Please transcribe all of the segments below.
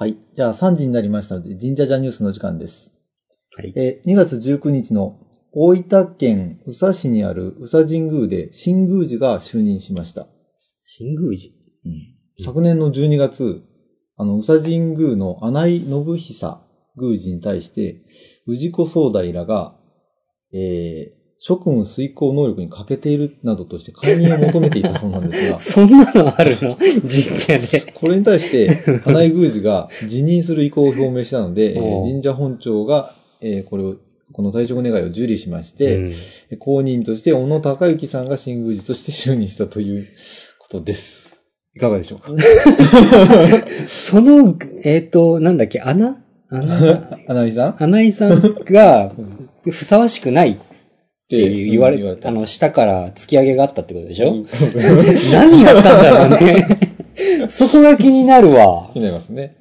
はい。じゃあ3時になりましたので、神社ジャニュースの時間です。はい。えー2月19日の大分県宇佐市にある宇佐神宮で新宮寺が就任しました。新宮寺？昨年の12月、あの、宇佐神宮の穴井信久宮司に対して、氏子総代らが、えー、職務遂行能力に欠けているなどとして解任を求めていたそうなんですが、そんなのあるの？神社で。これに対して、花井宮司が辞任する意向を表明したので、えー神社本庁が、えーこれを、この退職願いを受理しまして、うん。公認として小野孝之さんが新宮司として就任したということです。いかがでしょうか？その、えっ、と、なんだっけ、穴穴花井さん？っ穴井さんが、ふさわしくないって言われ、言われたあの、下から突き上げがあったってことでしょ、うん 何やったんだろうね。そこが気になるわ気。になりますね。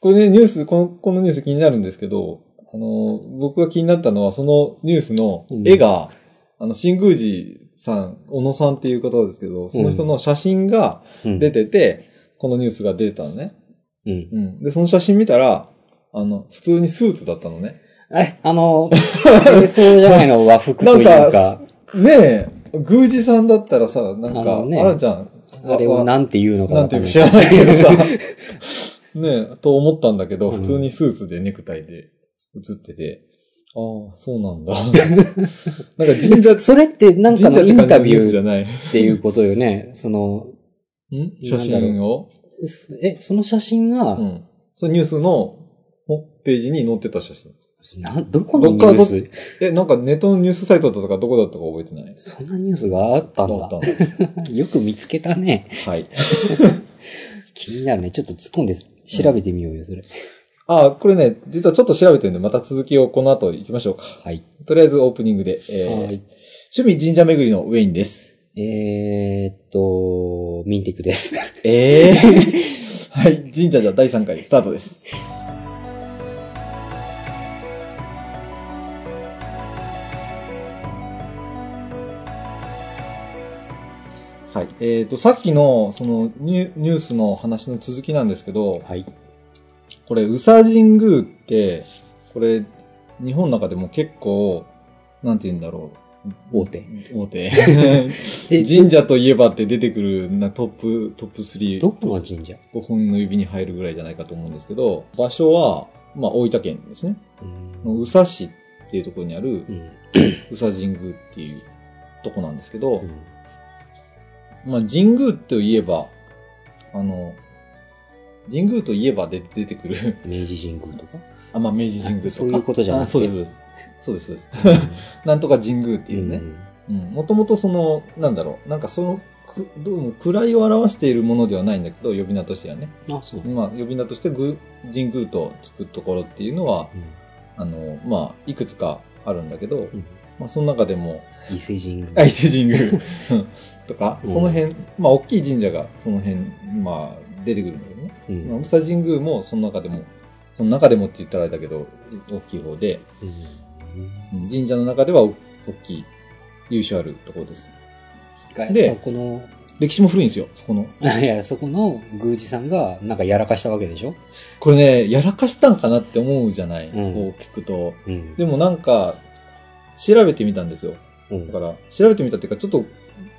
これね、ニュース、この、このニュース気になるんですけど、あの、僕が気になったのは、そのニュースの絵が、あの、新宮寺さん、小野さんっていう方ですけど、その人の写真がうん出てて、このニュースが出たのね。うん。うん。で、その写真見たら、あの、普通にスーツだったのね。え、あの、清掃じゃないの和服というなんか、ねえ、宮司さんだったらさ、なんか、あ,、ねらちゃん、あれをなんて言うのかなんていう知らないけどさ、ねえ、と思ったんだけど、うん普通にスーツでネクタイで写ってて、ああ、そうなんだ。なんか神社、それってなんかのインタビュー。っていうことよね。その、ん？写真を？え、その写真が、うん。そのニュースのホページに載ってた写真。な、どこのニュース？え、なんかネットのニュースサイトだったかどこだったか覚えてない？そんなニュースがあったんだ。よく見つけたね。はい。気になるね。ちょっと突っ込んで調べてみようよ、それ。あ、これね、実はちょっと調べてるんで、また続きをこの後行きましょうか。はい。とりあえずオープニングで。えーはい。趣味神社巡りのウェインです。えーっと、ミンティクです。ええ はい。神社じゃ第3回スタートです。はい。えっ、と、さっきの、そのニュ、ニュースの話の続きなんですけど、はい。これ、宇佐神宮って、これ、日本の中でも結構、なんて言うんだろう。大手。大手。で 神社といえばって出てくるなトップ、トップ3。どこの神社？5本の指に入るぐらいじゃないかと思うんですけど、場所は、まあ、大分県ですね。うん。宇佐市っていうところにあるうん。宇佐神宮っていうとこなんですけどう、んまあ、神宮といえば、あの、神宮といえばで出てくる、明治神宮とか？あ、まあ、明治神宮とか。そういうことじゃなくて？あそうです。そうです、そうです。なんとか神宮っていうね。うん。もともとその、なんだろう、なんかその、くどうも位を表しているものではないんだけど、呼び名としてはね。うんあ、そう。まあ、呼び名としてぐ神宮とつくところっていうのは、うんあの、まあ、いくつかあるんだけど、うんまあ、その中でも、伊勢神宮。相手神宮 とか、うんその辺、まあ、大きい神社がその辺、まあ、出てくるんだよね。うんまあ、宇佐神宮もその中でも、その中でもって言ったらあれだけど、大きい方で、うんうん神社の中では大きい、優秀あるところです。がでそこの、歴史も古いんですよ、そこの。いや、そこの宮司さんがなんかやらかしたわけでしょ？これね、やらかしたんかなって思うじゃない、んこう聞くと。うん。でもなんか、調べてみたんですよ。うんだから、調べてみたっていうか、ちょっと、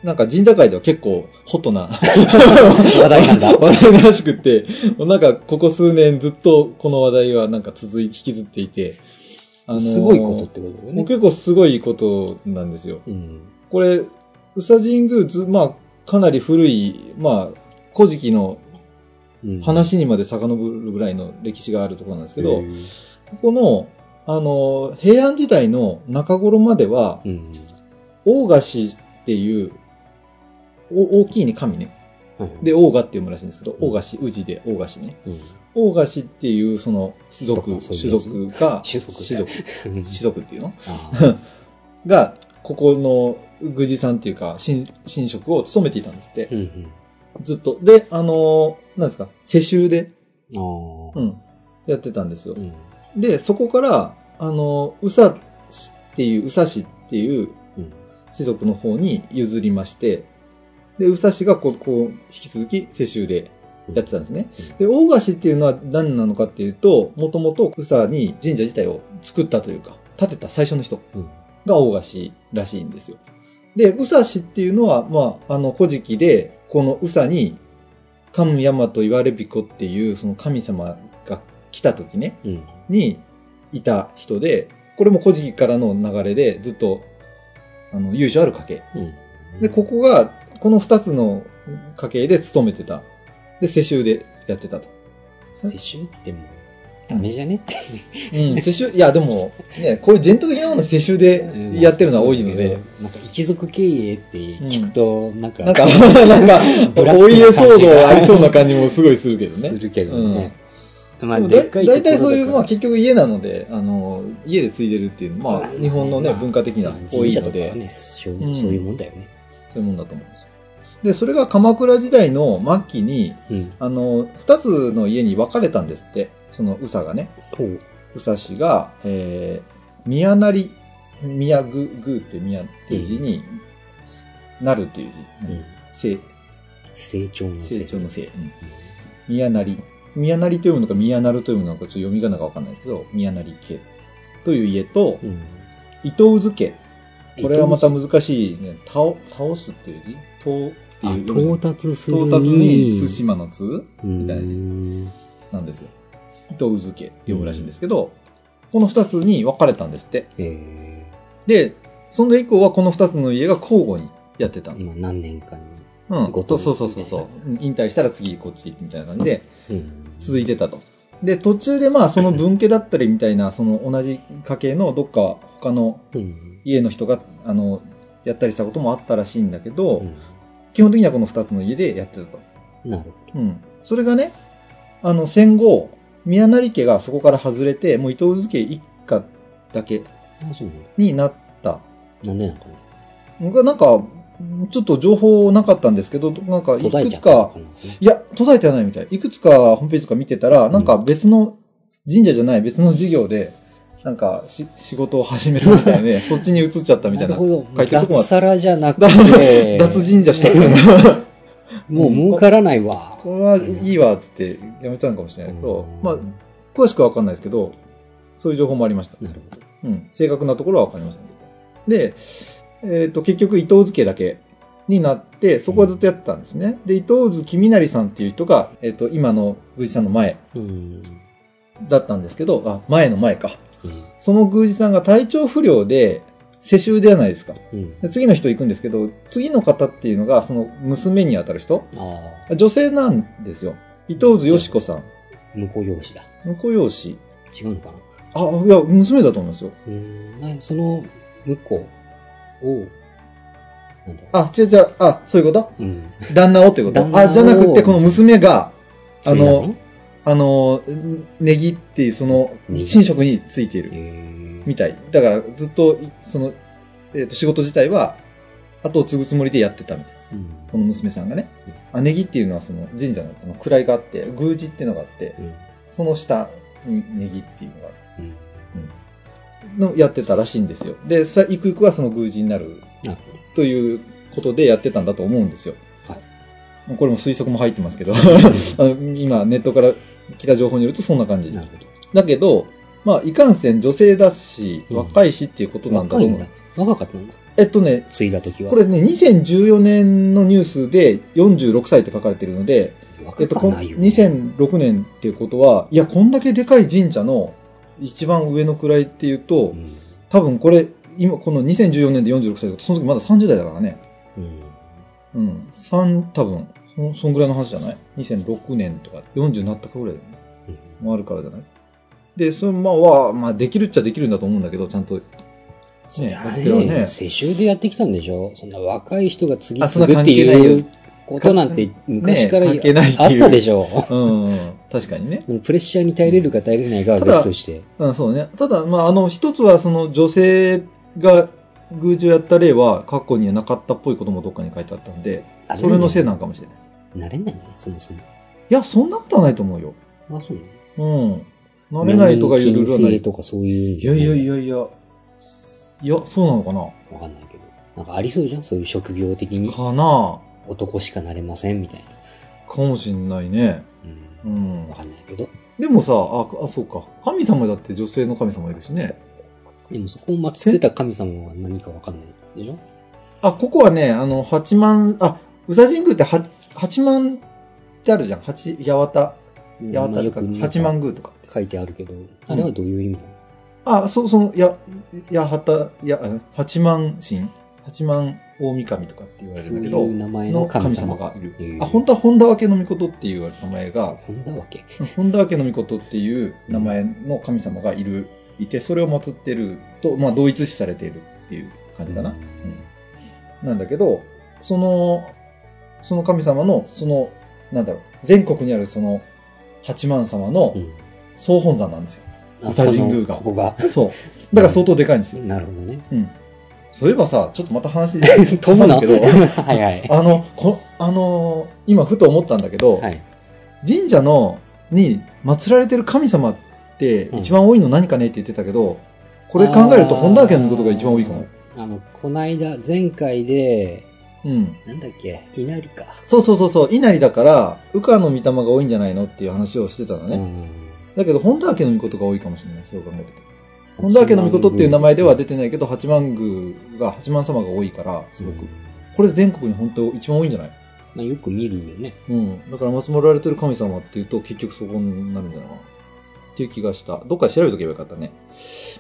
なんか神社界では結構ホットな 話題なんだ。話題らしくって、なんかここ数年ずっとこの話題はなんか続い、引きずっていて、あのーすごいことってことだよね。結構すごいことなんですよ。うん。これ、宇佐神宮ず、まあ、かなり古い、まあ、古事記のうん話にまで遡るぐらいの歴史があるところなんですけど、ここの、あの、平安時代の中頃までは、うん。大賀氏っていう、お大きいね、神ね。はい、で、大賀って読むらしいんですけど、大賀氏、宇治で大賀氏ね。うん。大賀氏っていう、その、種族、種族が、種族 種族、種族っていうの？あ が、ここの宮司さんっていうか、神、神職を務めていたんですってー。うんずっと。で、あのーなんですか、世襲で、うん。やってたんですよう。ん。で、そこから、あのー、宇佐市っていう、宇佐市っていううん。士族の方に譲りまして、で、宇佐市がこう、こう、引き続き世襲でやってたんですね。で、大菓子っていうのは何なのかっていうと、もともと宇佐に神社自体を作ったというか、建てた最初の人うん。が大菓子らしいんですよ。で、宇佐氏っていうのは、まあ、あの、古事記で、この宇佐に、神山と言われびこっていう、その神様が来た時ね、うん。にいた人で、これも古事記からの流れでずっと、あの、由緒ある家系。うん。で、ここが、この二つの家系で勤めてた。で、世襲でやってたと。世襲ってもう、ダメじゃね？って。うん、世襲、いや、でも、ね、こういう伝統的なものは世襲でやってるのは多いので、なんか一族経営って聞くと、なんか、なんか、なんか、お家騒動ありそうな感じもすごいするけどね。するけどね。まあ、でかい大体そういう、まあ結局家なので、あの、家で継いでるっていうまあ日本のね、まあ文化的な多いので、そういうもんだよね。そういうもんだと思うんですよ。で、それが鎌倉時代の末期に、うん。あの、二つの家に分かれたんですって。その、宇佐がね。宇佐氏が、えー、宮成、宮ぐ、ぐって宮っていう字に、なるっていう字。うん。成、成長の成長の成。うんう宮成。宮成と読むのか宮成と読むのかちょっと読み仮名がわかんないですけど、宮成家という家と、ん。うん。伊藤津家。これはまた難しいね。倒、倒すっていう字？倒ってあ、いう読み到達する到達に、対馬の津うみたいな字ん。なんですよ。伊藤津家って読むらしいんですけど、この二つに分かれたんですって。えで、その以降はこの二つの家が交互にやってたー、。今何年間に。うん。そうそうそうそう。引退したら次こっちみたいな感じでうん。続いてたと。で、途中でまあその分家だったりみたいな、その同じ家系のどっか他のうん。家の人が、あの、やったりしたこともあったらしいんだけど、うん基本的にはこの二つの家でやってたと。なるほうん。それがね、あの、戦後、宮成家がそこから外れて、もう伊藤津家一家だけ。になった。なんでなの？かな僕はなんか、ちょっと情報なかったんですけど、なんかいくつか。いや、途絶えてはないみたい。いくつかホームページとか見てたら、なんか別の、神社じゃない別の事業で、なんかし仕事を始めたみたいで、そっちに移っちゃったみたいな。書いてるとこは脱サラじゃなくだて、脱神社したみたいな。もう儲からないわ。これはいいわ、つってやめたのかもしれないけど、うんまあ、詳しくはわかんないですけど、そういう情報もありました。なるほど。うん。正確なところはわかりませんけど。で、えっ、と、結局伊藤津家だけになって、そこはずっとやってたんですね。で、伊藤津君成さんっていう人が、えっ、と、今の宮司さんの前うん。だったんですけど、あ、前の前か。うん。その宮司さんが体調不良で、世襲ではないですか。うん。で次の人行くんですけど、次の方っていうのが、その娘にあたる人あ女性なんですよ。伊藤津よし子さん。あ、婿養子だ。婿養子。違うのかな？あ、いや、娘だと思いますよ。うん。なその婿を、なんだ？あ、違う違う、あ、そういうこと？うん。旦那をってこと？旦那をあ、じゃなくて、この娘が、あの、あの、ネギっていう、そのネ、ギ寝食についている、えみたい。だから、ずっと、その、えっ、と、仕事自体は、後を継ぐつもりでやってたみたい。うん。この娘さんがね。あ、ネギっていうのは、その、神社の、あの、位があって、宮司っていうのがあって、うん。その下にネギっていうのがあうん。るのやってたらしいんですよ。で、さ、ゆくゆくはその宮司になるということでやってたんだと思うんですよ。はい。これも推測も入ってますけど、今ネットから来た情報によるとそんな感じな。るほど。だけど、まあ、いかんせん女性だし、うん若いしっていうことなんだと思う。若いんだ。若かったんだ。えっとね、継いだ時は。これね、2014年のニュースで46歳って書かれてるので、え若っと、こんかないよ。2006年っていうことは、いや、こんだけでかい神社の一番上の位っていうとう、ん。多分これ、今、この2014年で46歳だと、その時まだ30代だからね。うん。うん。3、多分、そそんぐらいの話じゃない ?2006 年とか、40になったかぐらいだよね。うんもあるからじゃない？で、そのまあ、は、まあ、できるっちゃできるんだと思うんだけど、ちゃんと。ね、あやってるわね。れ世襲でやってきたんでしょ？そんな若い人が次継ぐっていうことなんて昔からね関係ないっていうあったでしょうん、うん確かにね。プレッシャーに耐えれるか耐えれないかは別として。うん、そうね。ただ、まあ、あの、一つは、その、女性が宮司をやった例は、過去にはなかったっぽいこともどっかに書いてあったんで、あそれのせいなのかもしれない。なれないね、そもそも。いや、そんなことはないと思うよ。あ、そうなのうん。なれないとかいうルールはない。とかそういうんいやいやいや。やいや。いや、そうなのかな？わかんないけど。なんかありそうじゃん？そういう職業的に。かな男しかなれませんみたいな。かもしんないね。う。うんんわ。かんないけど。でもさ、あ、あ、そうか。神様だって女性の神様いるしね。でもそこを祀ってた神様は何かわかんないでしょ？あ、ここはね、あの、八幡、あ、宇佐神宮って八八幡ってあるじゃん。八、八幡、八まあ幡とか八幡宮とかって。書いてあるけど、あれはどういう意味？なのあ、そう、その、や、やはた、や、うん八幡神？八幡大神とかって言われるんだけど、そういう名前のの神様がいるあ、本当は本田分けの御事っていう名前が、本田わけ。本田分けの御事っていう名前の神様がいる、いて、それを祀ってると、まあ、同一視されているっていう感じかな。うん。なんだけど、その、その神様の、その、なんだろう、全国にあるその、八幡様のうん。総本山なんですよ。あ宇佐神宮がここが。そう。だから相当でかいんですよ。なるほどね。うん。そういえばさ、ちょっとまた話 飛ぶの挟むけど、はいはい。あの、こ、あのー今ふと思ったんだけど、はい。神社の、に祀られてる神様ってうん一番多いの何かねって言ってたけど、これ考えると本田家のことが一番多いかも。あの、こないだ、前回で、うん。なんだっけ、稲荷か。そうそうそうそう、稲荷だから、羽化の御霊が多いんじゃないのっていう話をしてたのね。うん。だけど、本田家の御事が多いかもしれない、そう考えると。本田家の御事っていう名前では出てないけど、八幡宮が、八幡様が多いから、すごく。うんこれ全国に本当一番多いんじゃない？まあ、よく見るよね。うん。だから、祀られてる神様っていうと、結局そこになるんじゃないかな。っていう気がした。どっかで調べとけばよかったね。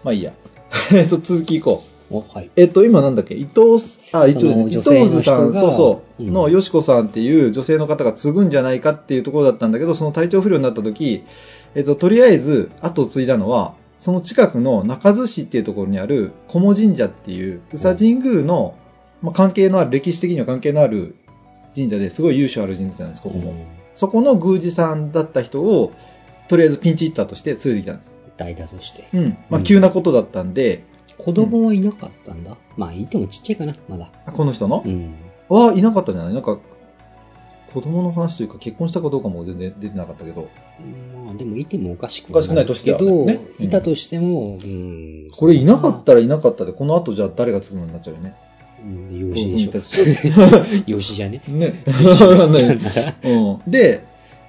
まあいいや。えっと、続きいこう。お、はい。えっと、今なんだっけ？伊藤す、あ、伊藤、伊藤さん、そうそう、うんの、よしこさんっていう女性の方が継ぐんじゃないかっていうところだったんだけど、その体調不良になった時、えっと、とりあえず、後を継いだのは、その近くの中津市っていうところにある、小茂神社っていう、宇佐神宮の、まあ、関係のある、歴史的には関係のある神社ですごい由緒ある神社なんです、ここも。うんそこの宮司さんだった人を、とりあえずピンチヒッターとして連れてきたんです。代打として。うん。まあ、うん急なことだったんで、子供はいなかったんだ。まあ、いてもちっちゃいかな、まだ。あこの人の？うん。は、いなかったんじゃない？なんか、子供の話というか結婚したかどうかも全然出てなかったけど。まあ、でもいてもおかしくおかしくないとしてはけど、ねうんいたとしても、うん。これいなかったらいなかったで、この後じゃあ誰が継ぐのになっちゃうよね。うん、養子でしょ。ょ。養子じゃね。ね。で、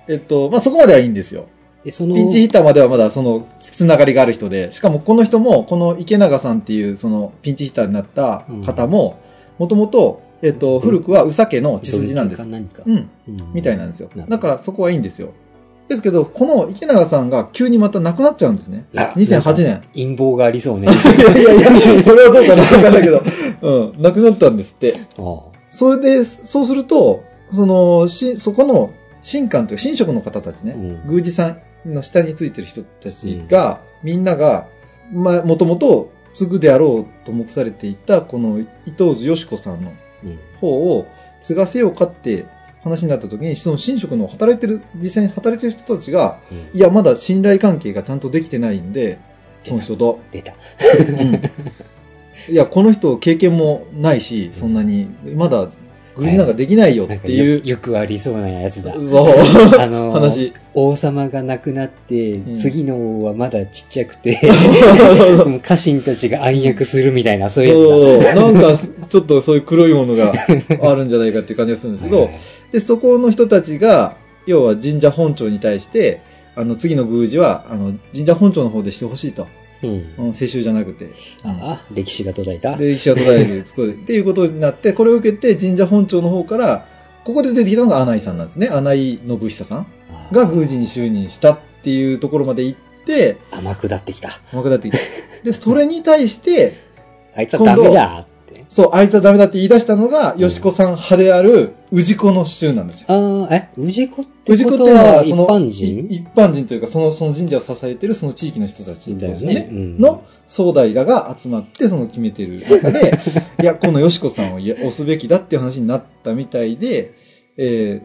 えっと、まあ、そこまではいいんですよ。で、その、ピンチヒッターまではまだその、つながりがある人で、しかもこの人も、この池永さんっていう、その、ピンチヒッターになった方も、もともと、えっと、古くは宇佐家の血筋なんです。何か。うん。うんみたいなんですよ。だからそこはいいんですよ。ですけど、この池永さんが急にまた亡くなっちゃうんですね。あ2008年。陰謀がありそうね。い やいやいや、それはどうかなわかんないけど、うん、亡くなったんですって。あそれで、そうすると、その、し、そこの、神官というか神職の方たちね、うん宮司さんの下についてる人たちが、みんなが、まあ、もともと継ぐであろうと目されていた、この伊藤津よし子さんのうん方を継がせようかって話になった時に、その神職の働いてる、実際に働いてる人たちが、うん。いや、まだ信頼関係がちゃんとできてないんで、その人と。出た。いや、この人経験もないし、そんなに、まだ、宮司なんかできないよっていうよ、よくありそうなやつだ。そうあのー話。王様が亡くなって、ん次の王はまだちっちゃくて、家臣たちが暗躍するみたいな、そういうやつだ。そう、なんか、ちょっとそういう黒いものがあるんじゃないかっていう感じがするんですけど はい、で、そこの人たちが、要は神社本庁に対して、あの、次の宮司は、あの、神社本庁の方でしてほしいと。うん。うん、世襲じゃなくて。ああ、歴史が途絶えた。で、歴史が途絶える。っていうことになって、これを受けて神社本庁の方から、ここで出てきたのが穴井さんなんですね。穴井信久さんが宮司に就任したっていうところまで行って、甘くなってきた。甘くなってきた。で、それに対して、あいつはダメだって？そう、あいつはダメだって言い出したのが、よしこさん派である、氏子の衆なんですよ。ああ、え、氏子ってことは一その般人？い一般人というか、その、その神社を支えてるその地域の人たちですよね。ね。うんの、総代らが集まって、その決めてる中で、いや、このよしこさんをいや押すべきだっていう話になったみたいで、え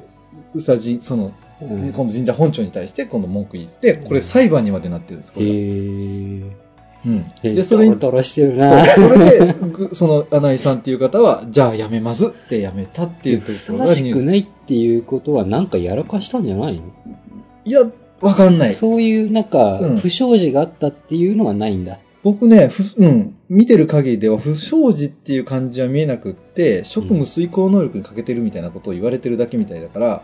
ー、うさじ、その、うん今度神社本庁に対して今度文句言って、これ裁判にまでなってるんです、これ。うん。で、で、それにそれ、トロしてるな。それで、ぐ その、穴井さんっていう方は、じゃあやめますってやめたっていうとふさころがニュースわしくないっていうことはなんかやらかしたんじゃないの？いや、わかんない。そういうなんかうん、不祥事があったっていうのはないんだ。僕ね、ふ、うん、見てる限りでは不祥事っていう感じは見えなくって、職務遂行能力に欠けてるみたいなことを言われてるだけみたいだから、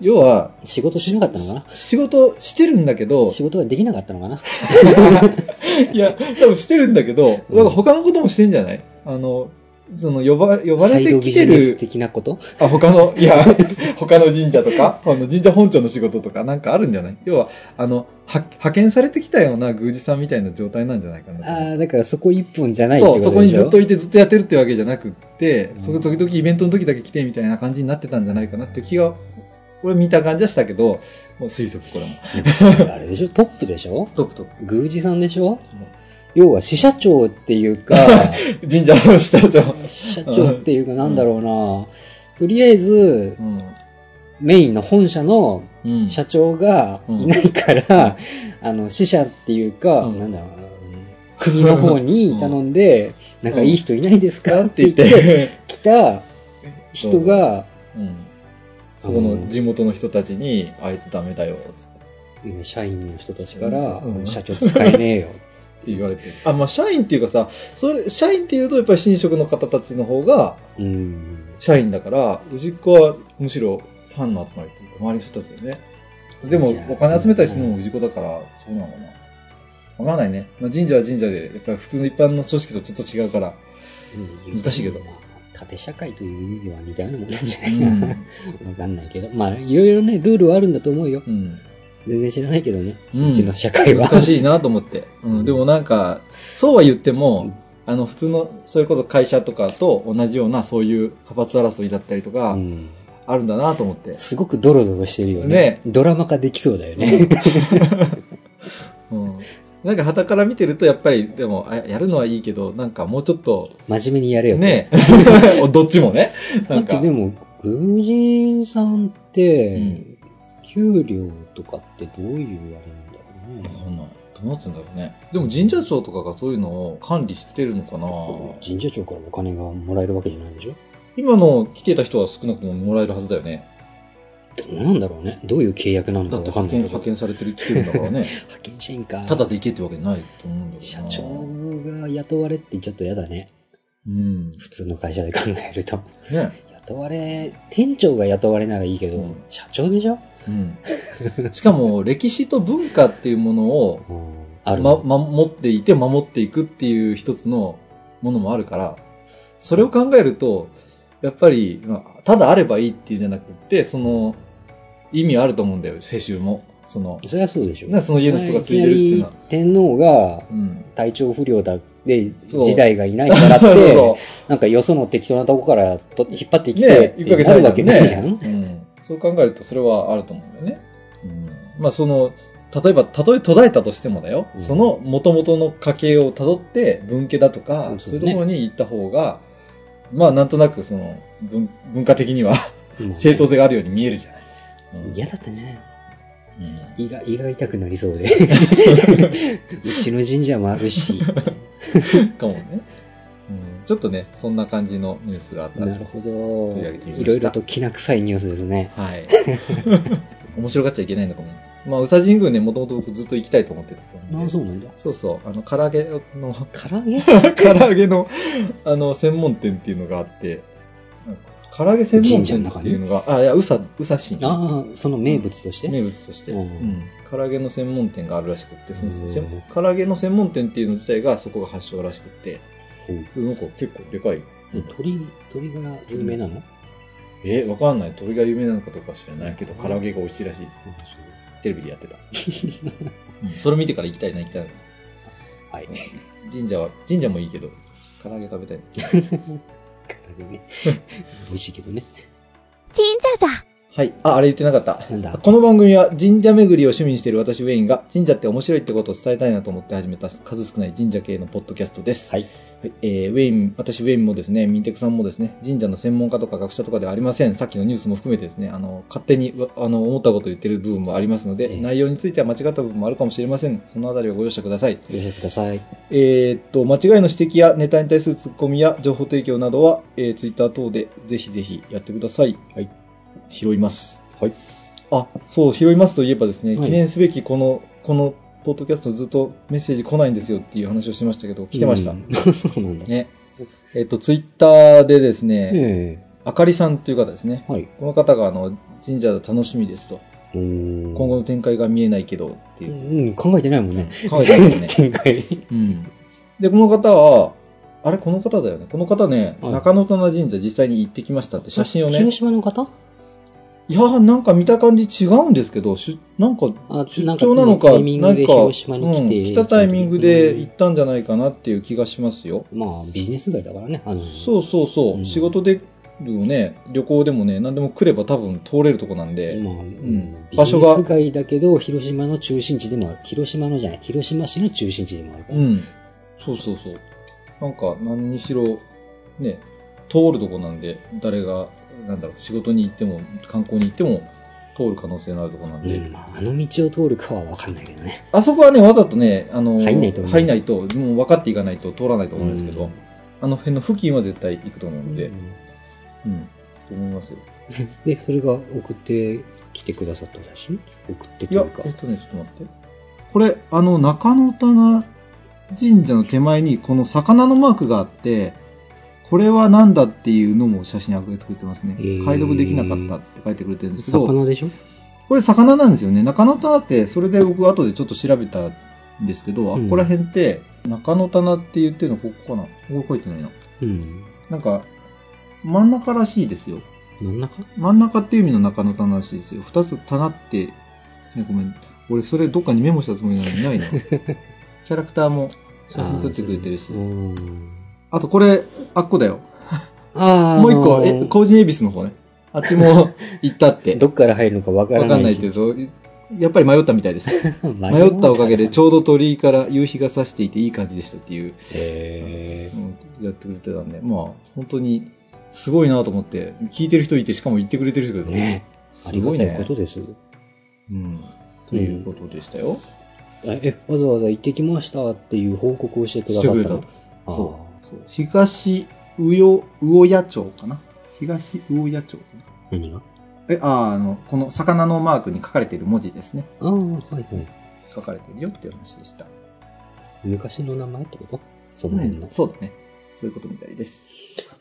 要は、仕事しなかったのかな？仕事してるんだけど、仕事ができなかったのかな？いや、多分してるんだけど、だから他のこともしてんじゃない？あの、その、呼ば、呼ばれてきてる、的なこと？あ、他の、いや、他の神社とか、あの神社本庁の仕事とか？なんかあるんじゃない？要は、あの、は派遣されてきたような宮司さんみたいな状態なんじゃないかな。ああ、だからそこ一本じゃないってそう、そこにずっといてずっとやってるってわけじゃなくって、うんそこ時々イベントの時だけ来てみたいな感じになってたんじゃないかなっていう気が、俺見た感じはしたけど、もう推測これも。あれでしょ？トップでしょ？トップトッ宮司さんでしょ？要は支社長っていうか、プ。神社の下長。支社長っていうかなんだろうな、とりあえずう、ん。メインの本社のうん。社長がいないから、あの、支社っていうか、うん。なんだろうな、国の方に頼んで、なんかいい人いないですか？っって。て言って、来た人が、うん。そこの地元の人たちに、あいつダメだよ、つってうん社員の人たちから、うん社長使えねえよ。言われてる。あ、まあ、社員っていうかさ、それ、社員っていうと、やっぱり新職の方たちの方が、うん。社員だから、氏子はむしろファンの集まりというか、周りの人たちだよね。でもお金集めたりするのも氏子だから、そうなのかな。わかんないね。まあ、神社は神社で、やっぱり普通の一般の組織とちょっと違うから。うん難しいけどまあ縦社会という意味では似たようなもんなんじゃなういかな。わん。かんないけど。まあ、いろいろね、ルールはあるんだと思うよ。うん。全然知らないけどね。うんそっちの社会は。難しいなと思って。うん。でもなんか、そうは言っても、あの、普通の、それこそ会社とかと同じような、そういう派閥争いだったりとかう、んあるんだなと思って。すごくドロドロしてるよね。ねドラマ化できそうだよね。うん。なんか、旗から見てると、やっぱり、でも、あやるのはいいけど、なんかもうちょっと、真面目にやれよ。。ね どっちもね。だ。ってでも、宮司さんって、うん給料とかってどういうあれなんだろうね。わかんない。どうなってんだろうね。でも神社長とかがそういうのを管理してるのかな神社長からお金がもらえるわけじゃないでしょ？今の来てた人は少なくとももらえるはずだよね。どうなんだろうね。どういう契約なのかだってわかん派遣、ないけど。派遣されてる、来てるんだからね。派遣社員か。ただで行けってわけないと思うんだけど社な。長が雇われってちょっと嫌だね。うん。普通の会社で考えると。ね。雇われ、店長が雇われならいいけど、うん社長でしょ？うん。しかも、歴史と文化っていうものを、あるま、守っていて守っていくっていう一つのものもあるから、それを考えると、やっぱり、まあただあればいいっていうんじゃなくって、その、意味あると思うんだよ、世襲も。その、そりゃそうでしょ。ねその家の人がついてるっていうのは。天皇がうん。体調不良だで、そう時代がいないからって そ、なんかよその適当なとこからと引っ張ってきねてって行くわけなるわけないじゃん。うん。そう考えるとそれはあると思うんだよね。うん。まあその、例えば、たとえ途絶えたとしてもだよ。うんその元々の家系を辿って、文家だとか、うんそういうところに行った方が、まあなんとなくその、文文化的には正当性があるように見えるじゃん嫌だったね。うん胃が、胃が痛くなりそうで。うちの神社もあるし。かもね。うん。ちょっとね、そんな感じのニュースがあったらなるほ取り上げてみまど。したいろいろときな臭いニュースですね。はい。面白がっちゃいけないのかも。まあ、宇佐神宮ね、もともと僕ずっと行きたいと思ってたんで。ああ、そうなんだ。そうそう。あの、唐揚げの、唐揚げ？唐揚げの、あの、専門店っていうのがあって、唐揚げ専門店っていうのが、あ、いや、宇佐、宇佐市。ああ、その名物として？名物として、ううんん。唐揚げの専門店があるらしくって、その唐揚げの専門店っていうの自体がそこが発祥らしくって、なんか結構でかい。鳥、鳥が有名なの？え、わかんない。鳥が有名なのかどうか知らないけど、唐揚げが美味しいらしい。テレビでやってた。うんそれ見てから行きたいな、行きたいな。はい。神社は、神社もいいけど、唐揚げ食べたい。唐揚げね。美味しいけどね。金社じゃ。はい。あ、あれ言ってなかった。なんだ？この番組は神社巡りを趣味にしている私ウェインが神社って面白いってことを伝えたいなと思って始めた数少ない神社系のポッドキャストです。はい。はい。えー、ウェイン、私ウェインもですね、ミンテクさんもですね、神社の専門家とか学者とかではありません。さっきのニュースも含めてですね、あの、勝手に、わあの、思ったことを言ってる部分もありますので、ええ内容については間違った部分もあるかもしれません。そのあたりはご容赦ください。ご了承ください。えーっと、間違いの指摘やネタに対するツッコミや情報提供などは、えー、ツイッター等でぜひぜひやってください。はい。拾います。はい。あ、そう、拾いますといえばですね、はい記念すべきこの、この、ポッドキャストずっとメッセージ来ないんですよっていう話をしてましたけど、来てました。う んそうなんだ。ね。えーっと、ツイッターでですね、えあかりさんという方ですね。はい。この方が、あの、神社楽しみですと。今今後の展開が見えないけどってういう。ん、考えてないもんね。考えてますね。展開。うん。で、この方は、あれこの方だよね。この方ね、はい中野棚神社実際に行ってきましたって写真をね。広島の方？いやー、なんか見た感じ違うんですけど、しゅなんか、あ出張なのか、なんか、広島に来て。うん来たタイミングで行ったんじゃないかなっていう気がしますよ。まあ、ビジネス街だからね。あのそうそうそう。うん仕事でもね、旅行でもね、何でも来れば多分通れるとこなんで。まあ、うん場所がビジネス街だけど、広島の中心地でもある。広島のじゃない、広島市の中心地でもあるから。うん。そうそうそう。なんか、何にしろ、ね、通るとこなんで、誰が、なんだろう、仕事に行っても、観光に行っても、通る可能性のあるとこなんで。うんまあ、あの道を通るかはわかんないけどね。あそこはね、わざとね、あの、入んないと入んないと、もう分かっていかないと通らないと思うんですけど、うんあの辺の付近は絶対行くと思うので、うんうん、と思いますよ。で、それが送ってきてくださった写真送っていやというか、。えっとね、ちょっと待って。これ、あの、中野棚神社の手前に、この魚のマークがあって、これは何だっていうのも写真上げてくれてますね。へー解読できなかったって書いてくれてるんですけど、魚でしょ？これ魚なんですよね。中野棚って、それで僕後でちょっと調べたんですけど、あ、うんここら辺って、中野棚って言ってるのここかな？ここ書いてないな。うん。なんか、真ん中らしいですよ。真ん中？真ん中っていう意味の中野棚らしいですよ。二つ棚って、ね、ごめん。俺それどっかにメモしたつもりなのにないな。キャラクターも写真撮ってくれてるしあとこれ、あっこだよ。あーもう一個、え、コージン恵比寿の方ね。あっちも 行ったって。どっから入るのかわからわかんない。けど、やっぱり迷ったみたいです。迷迷ったおかげでちょうど鳥居から夕日が差していていい感じでしたっていう、へうんやってくれてたんで、まあ、本当にすごいなと思って、聞いてる人いて、しかも言ってくれてる人がーねあすごいねりがたい。ことです。うん。ということでしたよ。あえ、わざわざ行ってきましたっていう報告をしてくだしてくれたそう。そう東魚、魚屋町かな？東魚屋町かな？何が？え、あー、あの、この魚のマークに書かれている文字ですね。ああ、はいはい。書かれているよっていう話でした。昔の名前ってこと？その辺の。そうだね。そういうことみたいです。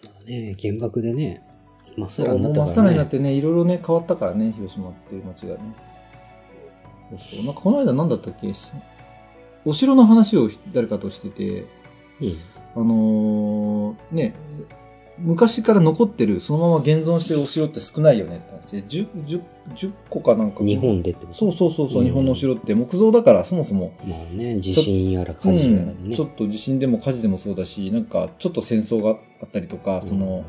まあね、原爆でね、まっさらになったから、ね。もうまっさらになってね、いろいろね、変わったからね、広島っていう街がね。そうそう。なんかこの間何だったっけ？しお城の話を誰かとしてて、うん。あのーね、昔から残ってる、そのまま現存してるお城って少ないよねって話。で、10, 10, 10個かなんか。日本でってこと？そうそうそうそう、うん。日本のお城って。木造だからそもそも、まあね、地震やら火事やらでね。うん。ちょっと地震でも火事でもそうだし、なんかちょっと戦争があったりとか、その、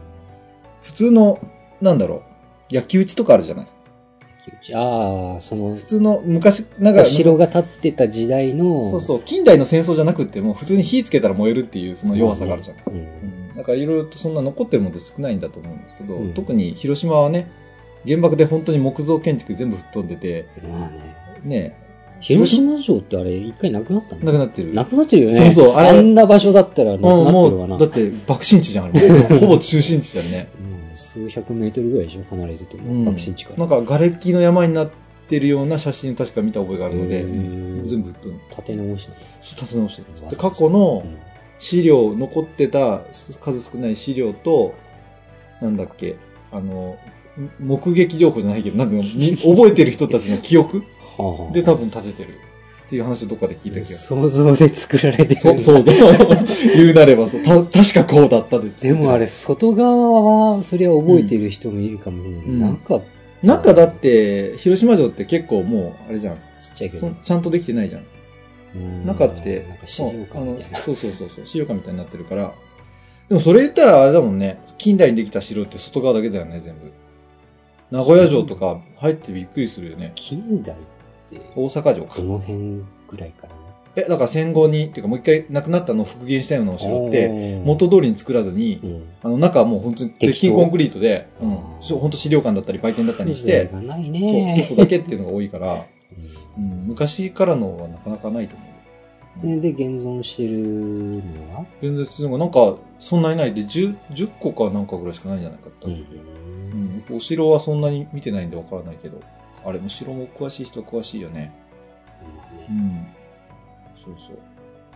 普通の、なんだろう、焼き討ちとかあるじゃないああ、その普、通の昔ながら城が建ってた時代の、そうそう、近代の戦争じゃなくっても、普通に火つけたら燃えるっていうその弱さがあるじゃん。うん。うんだからいろいろとそんな残ってるものって少ないんだと思うんですけど、うん特に広島はね、原爆で本当に木造建築全部吹っ飛んでて、まあね。ね、広島城ってあれ一回なくなったんだなくなってる。なくなってるよね。そうそうあれあんな場所だったらなくなうんってるわな。だって爆心地じゃん、あれ。ほぼ中心地じゃんね。うん数百メートルぐらいでしょ離れてても、うん。爆心地から。なんか瓦礫の山になってるような写真確か見た覚えがあるので、全部立て直したんだ立て直してるわで過去のうん資料、残ってた数少ない資料と、なんだっけ、あの、目撃情報じゃないけど、なんかみ 覚えてる人たちの記憶はあ。で多分立ててるっていう話をどっかで聞いた気がする。想像で作られてる。そう、そうだ。言うなればそう。た、確かこうだったで。でもあれ、外側は、それは覚えてる人もいるかもしれない。うん中、ちなんかだって、広島城って結構もう、あれじゃん。っちゃいけど。そちゃんとできてないじゃん。うん中って、なんか資料館みたいな。あのそうそうそうそう、資料館みたいになってるから。でもそれ言ったらあれだもんね。近代にできた城って外側だけだよね、全部。名古屋城とか入ってびっくりするよね。近代大阪城かど。の辺ぐらいから？え、だから戦後に、っていうかもう一回亡くなったのを復元したようなお城って、て元通りに作らずに、うん。あの中はもう本当に鉄筋コンクリートで、うん本当資料館だったり売店だったりして、がないそう、ね。外だけっていうのが多いから、うんうん、昔からのはなかなかないと思う。で、で現存してるのは？全然普通のなんか、そんなにないで、10、10個かなんかぐらいしかないんじゃないかって。ううんん。お城はそんなに見てないんでわからないけど、あれ、お城も詳しい人は詳しいよね。うん。そうそう。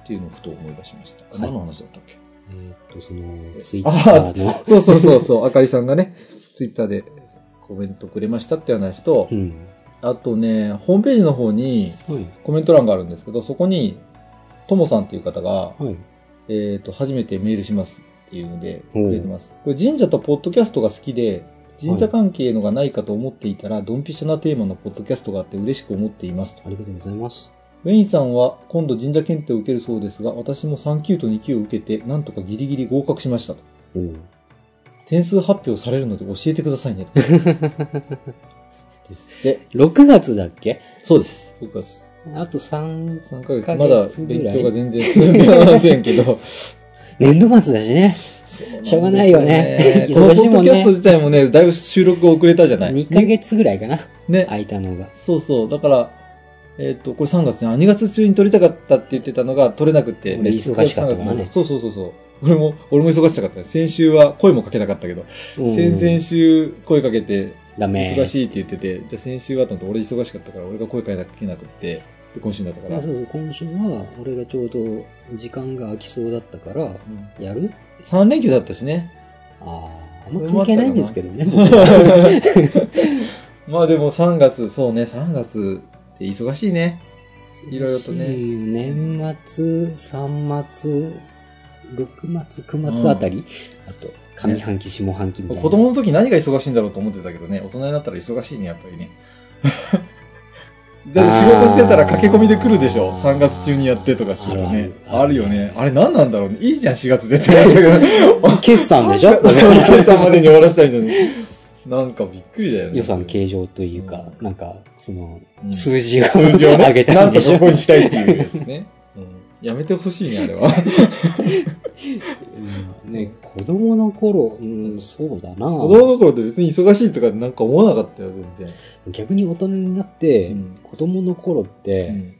っていうのをふと思い出しました。あはい何の話だったっけ？えーっと、その、ツイッターの、そうそうそうそう、あかりさんがね、ツイッターでコメントくれましたって話と、うん。あとね、ホームページの方にはい。コメント欄があるんですけど、そこに、ともさんっていう方が、はい。えっ、と、初めてメールしますっていうので、くれてます。これ神社とポッドキャストが好きで、神社関係のがないかと思っていたら、ドンピシャなテーマのポッドキャストがあって嬉しく思っていますと。ありがとうございます。ウェインさんは今度神社検定を受けるそうですが、私も3級と2級を受けて、なんとかギリギリ合格しましたと。点数発表されるので教えてくださいね。ですって。6月だっけ？そうです。僕はあと3、3ヶ月。ヶ月まだ勉強が全然進んでませんけど。年度末だしね。しょうがないよねこのポッドキャスト自体もね、だいぶ収録が遅れたじゃない？2ヶ月ぐらいかな。ね。空いたのが。そうそう。だから、えっ、と、これ3月ね、あ2月中に撮りたかったって言ってたのが撮れなくて、俺忙しかったからね3月そうそうそうそう。俺も、俺も忙しかった。先週は声もかけなかったけど、うん先々週声かけて、ダメ。忙しいって言ってて、じゃあ先週はと思って俺忙しかったから、俺が声かけなくて、で、今週になったから。あそうそう、今週は俺がちょうど時間が空きそうだったから、うんやる？3連休だったしね。ああ、あんま関係ないんですけどね。まあでも3月、そうね、3月って忙しいね。いろいろとね年末、三末、6月、9月あたり、あと、上半期、下半期みたいな。子供の時何が忙しいんだろうと思ってたけどね、大人になったら忙しいね、やっぱりね。だって仕事してたら駆け込みで来るでしょあー ?3 月中にやってとかしたらね。あるよね。あれ何なんだろうね。いいじゃん、4月でって思っちゃうけど。決算でしょ？決算までに終わらせたいのに。なんかびっくりだよね。予算計上というか、なんか、その、うん数字を数字をね、上げたなんんとでしょ？ここにしたいっていうやつね。うんやめてほしいね、あれは。う んね、子供の頃、うん、そうだな。子供の頃って別に忙しいとかなんか思わなかったよ、全然。逆に大人になって、うん子供の頃って、うん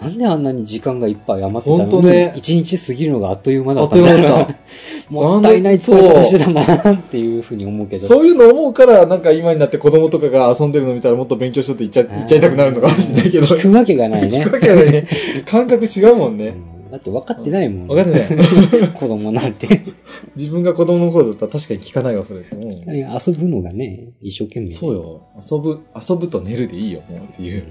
なんであんなに時間がいっぱい余ってたの？に、ね一日過ぎるのがあっという間だったんだあっという間だった。もったいない使い方してたなっていうふうに思うけど。そういうの思うから、なんか今になって子供とかが遊んでるの見たらもっと勉強しようと言っちゃ言っちゃいたくなるのかもしれないけど。聞くわけがないね聞く。わけないね。感覚違うもんね。うんだって分かってないもん。分かってない。子供なんて。自分が子供の頃だったら確かに聞かないわ、それ。うん遊ぶのがね、一生懸命。そうよ。遊ぶ、遊ぶと寝るでいいよ、もうってうん。いう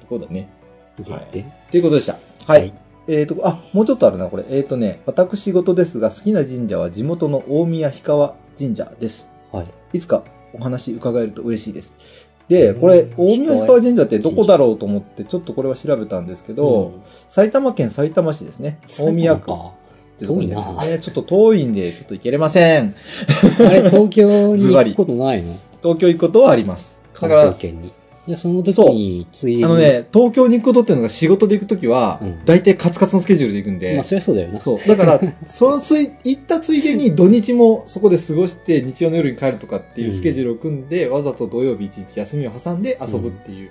ところだね。ではいでっていうことでした。はい。えっ、と、あ、もうちょっとあるな、これ。えっ、とね、私事ですが、好きな神社は地元の大宮氷川神社です。はい。いつかお話伺えると嬉しいです。で、これ、大宮氷川神社ってどこだろうと思って、ちょっとこれは調べたんですけど、埼玉県埼玉市ですね。大宮区っか。てところにありますね。ちょっと遠いんで、ちょっと行けれません。あれ、東京に行くことないの？東京行くことはあります。だ関から東、圏に。じゃあその時に、つい。あの、ね、東京に行くことっていうのが仕事で行くときはうん、大体カツカツのスケジュールで行くんで、まあ、そりゃそうだよな。そう。だから、そのつい、行ったついでに土日もそこで過ごして日曜の夜に帰るとかっていうスケジュールを組んで、わざと土曜日一日休みを挟んで遊ぶっていう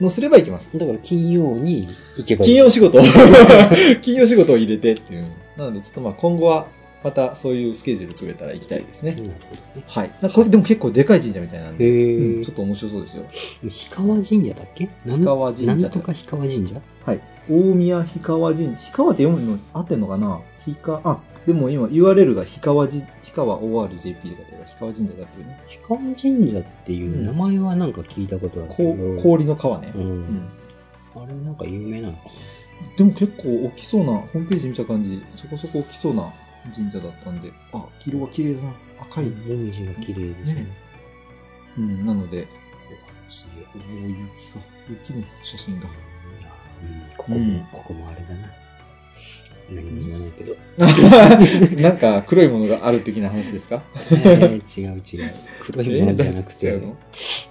のをすればいけます。だから金曜に行けばいい。金曜仕事 金曜仕事を入れてっていう。なので、ちょっとまあ今後は、またそういうスケジュール組めたら行きたいですね。なるほどねはい。なんかこれでも結構でかい神社みたいなんへで、うんえちょっと面白そうですよ。氷川神社だっけ？氷川神社なんとか氷川神社？はい。大宮氷川神社。氷川って読むの合ってんのかな？氷川、あ、でも今 URL が氷川じ、氷川 ORJP で書いてあるから氷川神社だっていうね。氷川神社っていう名前はなんか聞いたことある氷の川ね。う。うんん。あれなんか有名なのかでも結構大きそうな、ホームページ見た感じ、そこそこ大きそうな神社だったんで、あ、黄色が綺麗だな。赤い。なもみじが綺麗ですねね。うん、なので、すげえ。おお、雪が、雪の写真が。うん、ここも、うんここもあれだな。何も言わないけど。なんか黒いものがある的な話ですか？えー違う違う。黒いものじゃなくて、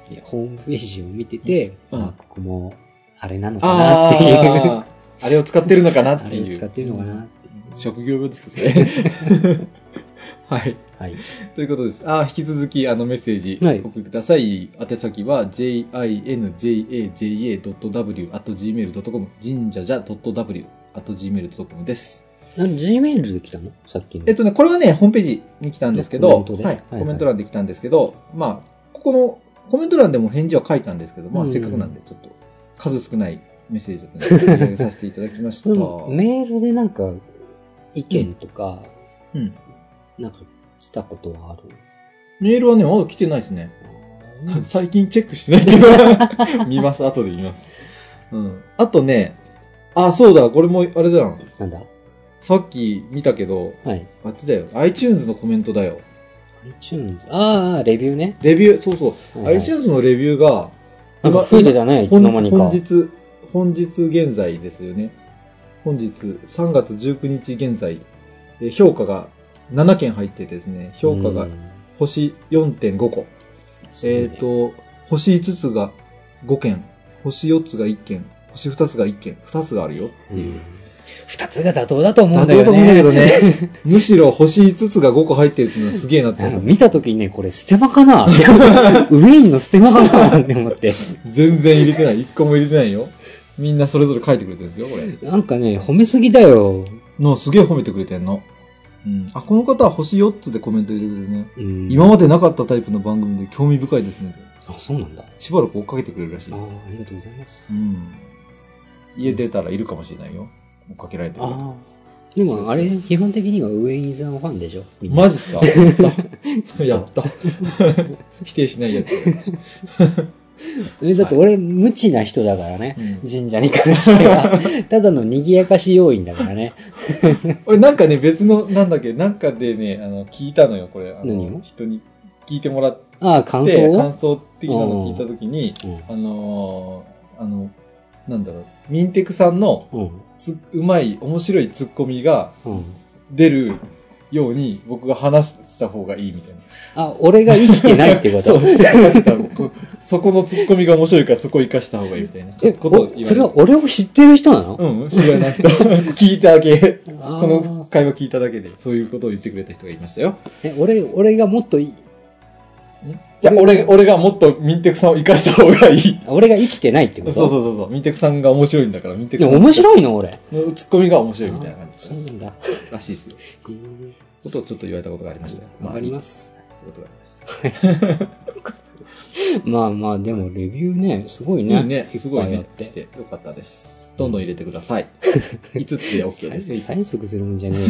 いやホームページを見てて、うんあ、ここも、あれなのかなっていう。ああ、あれを使ってるのかなっあていう。れを使ってるのかなって職業病ですね。はい。はい。ということです。あ引き続き、あの、メッセージ、はいお送りください。宛先は、jinjaja.w.gmail.com、神社じゃ .w.gmail.com です。あの、Gmail で来たの？さっきの。えっとね、これはね、ホームページに来たんですけど、コメントではい、コメント欄で来たんですけど、まあ、ここの、コメント欄でも返事は書いたんですけど、まあ、うんせっかくなんで、ちょっと、数少ないメッセージだったので、取り上げさせていただきました。メールでなんか、意見とか、うん。なんか来たことはある？メールはね、まだ来てないですね。最近チェックしてないけど、見ます、後で見ます。うん。あとね、あ、そうだ、これもあれだよ。なんだ？さっき見たけど、はい。あっちだよ。iTunes のコメントだよ。iTunes？ああ、レビューね。レビュー、そうそう。はいはい iTunes のレビューが、なんか増えてたね、いつの間にか。本日、本日現在ですよね。本日、3月19日現在、えー評価が7件入っててですね、評価がうん星4.5個。えっ、と、星5つが5件、星4つが1件、星2つが1件、2つがあるよっていう。二つが妥当だと思うだんだよね。と思うんだけどね。むしろ星5つが5個入ってるっていうのはすげえなって。見たときにね、これステマかな ウェインのステマかなって思って。全然入れてない。1個も入れてないよ。みんなそれぞれ書いてくれてるんですよ、これ。なんかね、褒めすぎだよ。の、すげえ褒めてくれてんの。うん。あ、この方は星4つでコメント入れてくれるね。うん今までなかったタイプの番組で興味深いですね。あ、そうなんだ。しばらく追っかけてくれるらしいあ。あ、ありがとうございますう。ん。家出たらいるかもしれないよ。追っかけられてる。ああ。でも、あれ、基本的にはウェインさんファンでしょ？マジっすか？やった。やった。否定しないやつ。え だって俺、無知な人だからね。うん神社に関しては。ただの賑やかし要員だからね。俺なんかね、別の、なんだっけ、なんかでね、あの、聞いたのよ、これ。あの何を？人に聞いてもらって、ああ、感想を？感想的なの聞いたときに、うんあのーあの、なんだろう、ミンテクさんのうん。つうまい、面白いツッコミがうん。出るように僕が話した方がいいみたいな。あ、俺が生きてないってこ そう、と話せた方がそこのツッコミが面白いからそこ活かした方がいいみたいなえ、ことを言われおそれは俺を知ってる人なの？うん、知らない人。聞いただけ。この会話聞いただけで、そういうことを言ってくれた人がいましたよ。え、俺、俺がもっとい、いや、俺、俺がもっとミンテクさんを活かした方がいい。俺が生きてないってこと？そうそうそうそう。ミンテクさんが面白いんだから、ミンテクさんでも面白いの俺。のツッコミが面白いみたいな感じそうなんだ。らしいですよ。ことをちょっと言われたことがありましたよ。わかります。そういうことがありました。まあまあ、でもレビューね、すごいね。いいね。すごいねっ。て。でよかったです。どんどん入れてください。5つで OK ですよ。催促するもんじゃねえよ。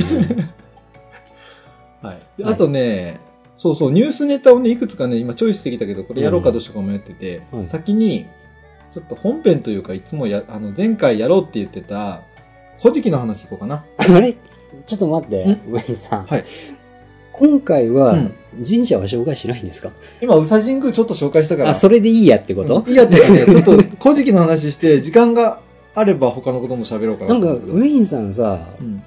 はいあとね、そうそう、ニュースネタをね、いくつかね、今チョイスしてきたけど、これやろうかどうしようか迷ってて、うんはい先に、ちょっと本編というか、いつもや、あの、前回やろうって言ってた、古事記の話いこうかな。あれ？ちょっと待ってん、ウェイさん。はい。今回はうん、神社は紹介しないんですか？今、宇佐神宮ちょっと紹介したから。あ、それでいいやってこと？うんいいやってね、ちょっと、古事記の話して、時間があれば他のことも喋ろうかななんか、ウェインさんさ、うん。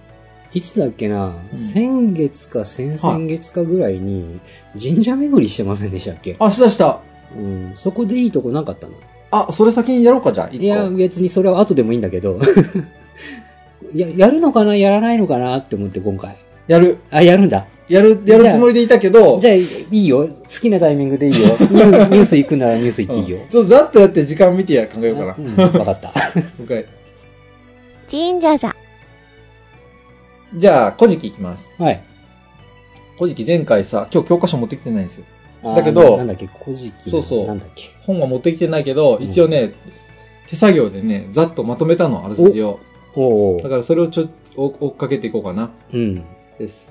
いつだっけな、うん先月か先々月かぐらいに、神社巡りしてませんでしたっけ？あ、したした。うん、そこでいいとこなかったのあ、それ先にやろうか、じゃあ、一個。いや、別にそれは後でもいいんだけど。や、やるのかな？やらないのかな？って思って今回。やる。あ、やるんだ。やる、やるつもりでいたけど、じゃあ、いいよ。好きなタイミングでいいよ。ニュース ニュース行くならニュース行っていいようん。ちょっとざっとやって時間見てや考えようかな。うん、わかった。もう一回。神社じゃ。じゃあ、古事記いきます。はい。古事記前回さ、今日教科書持ってきてないんですよ。あーだけどななんだっけ、古事記。そうそうなんだっけ？本は持ってきてないけど、うん一応ね、手作業でね、ざっとまとめたの、あらすじを。おおだ。からそれをちょ、追追っかけていこうかな。うん。です。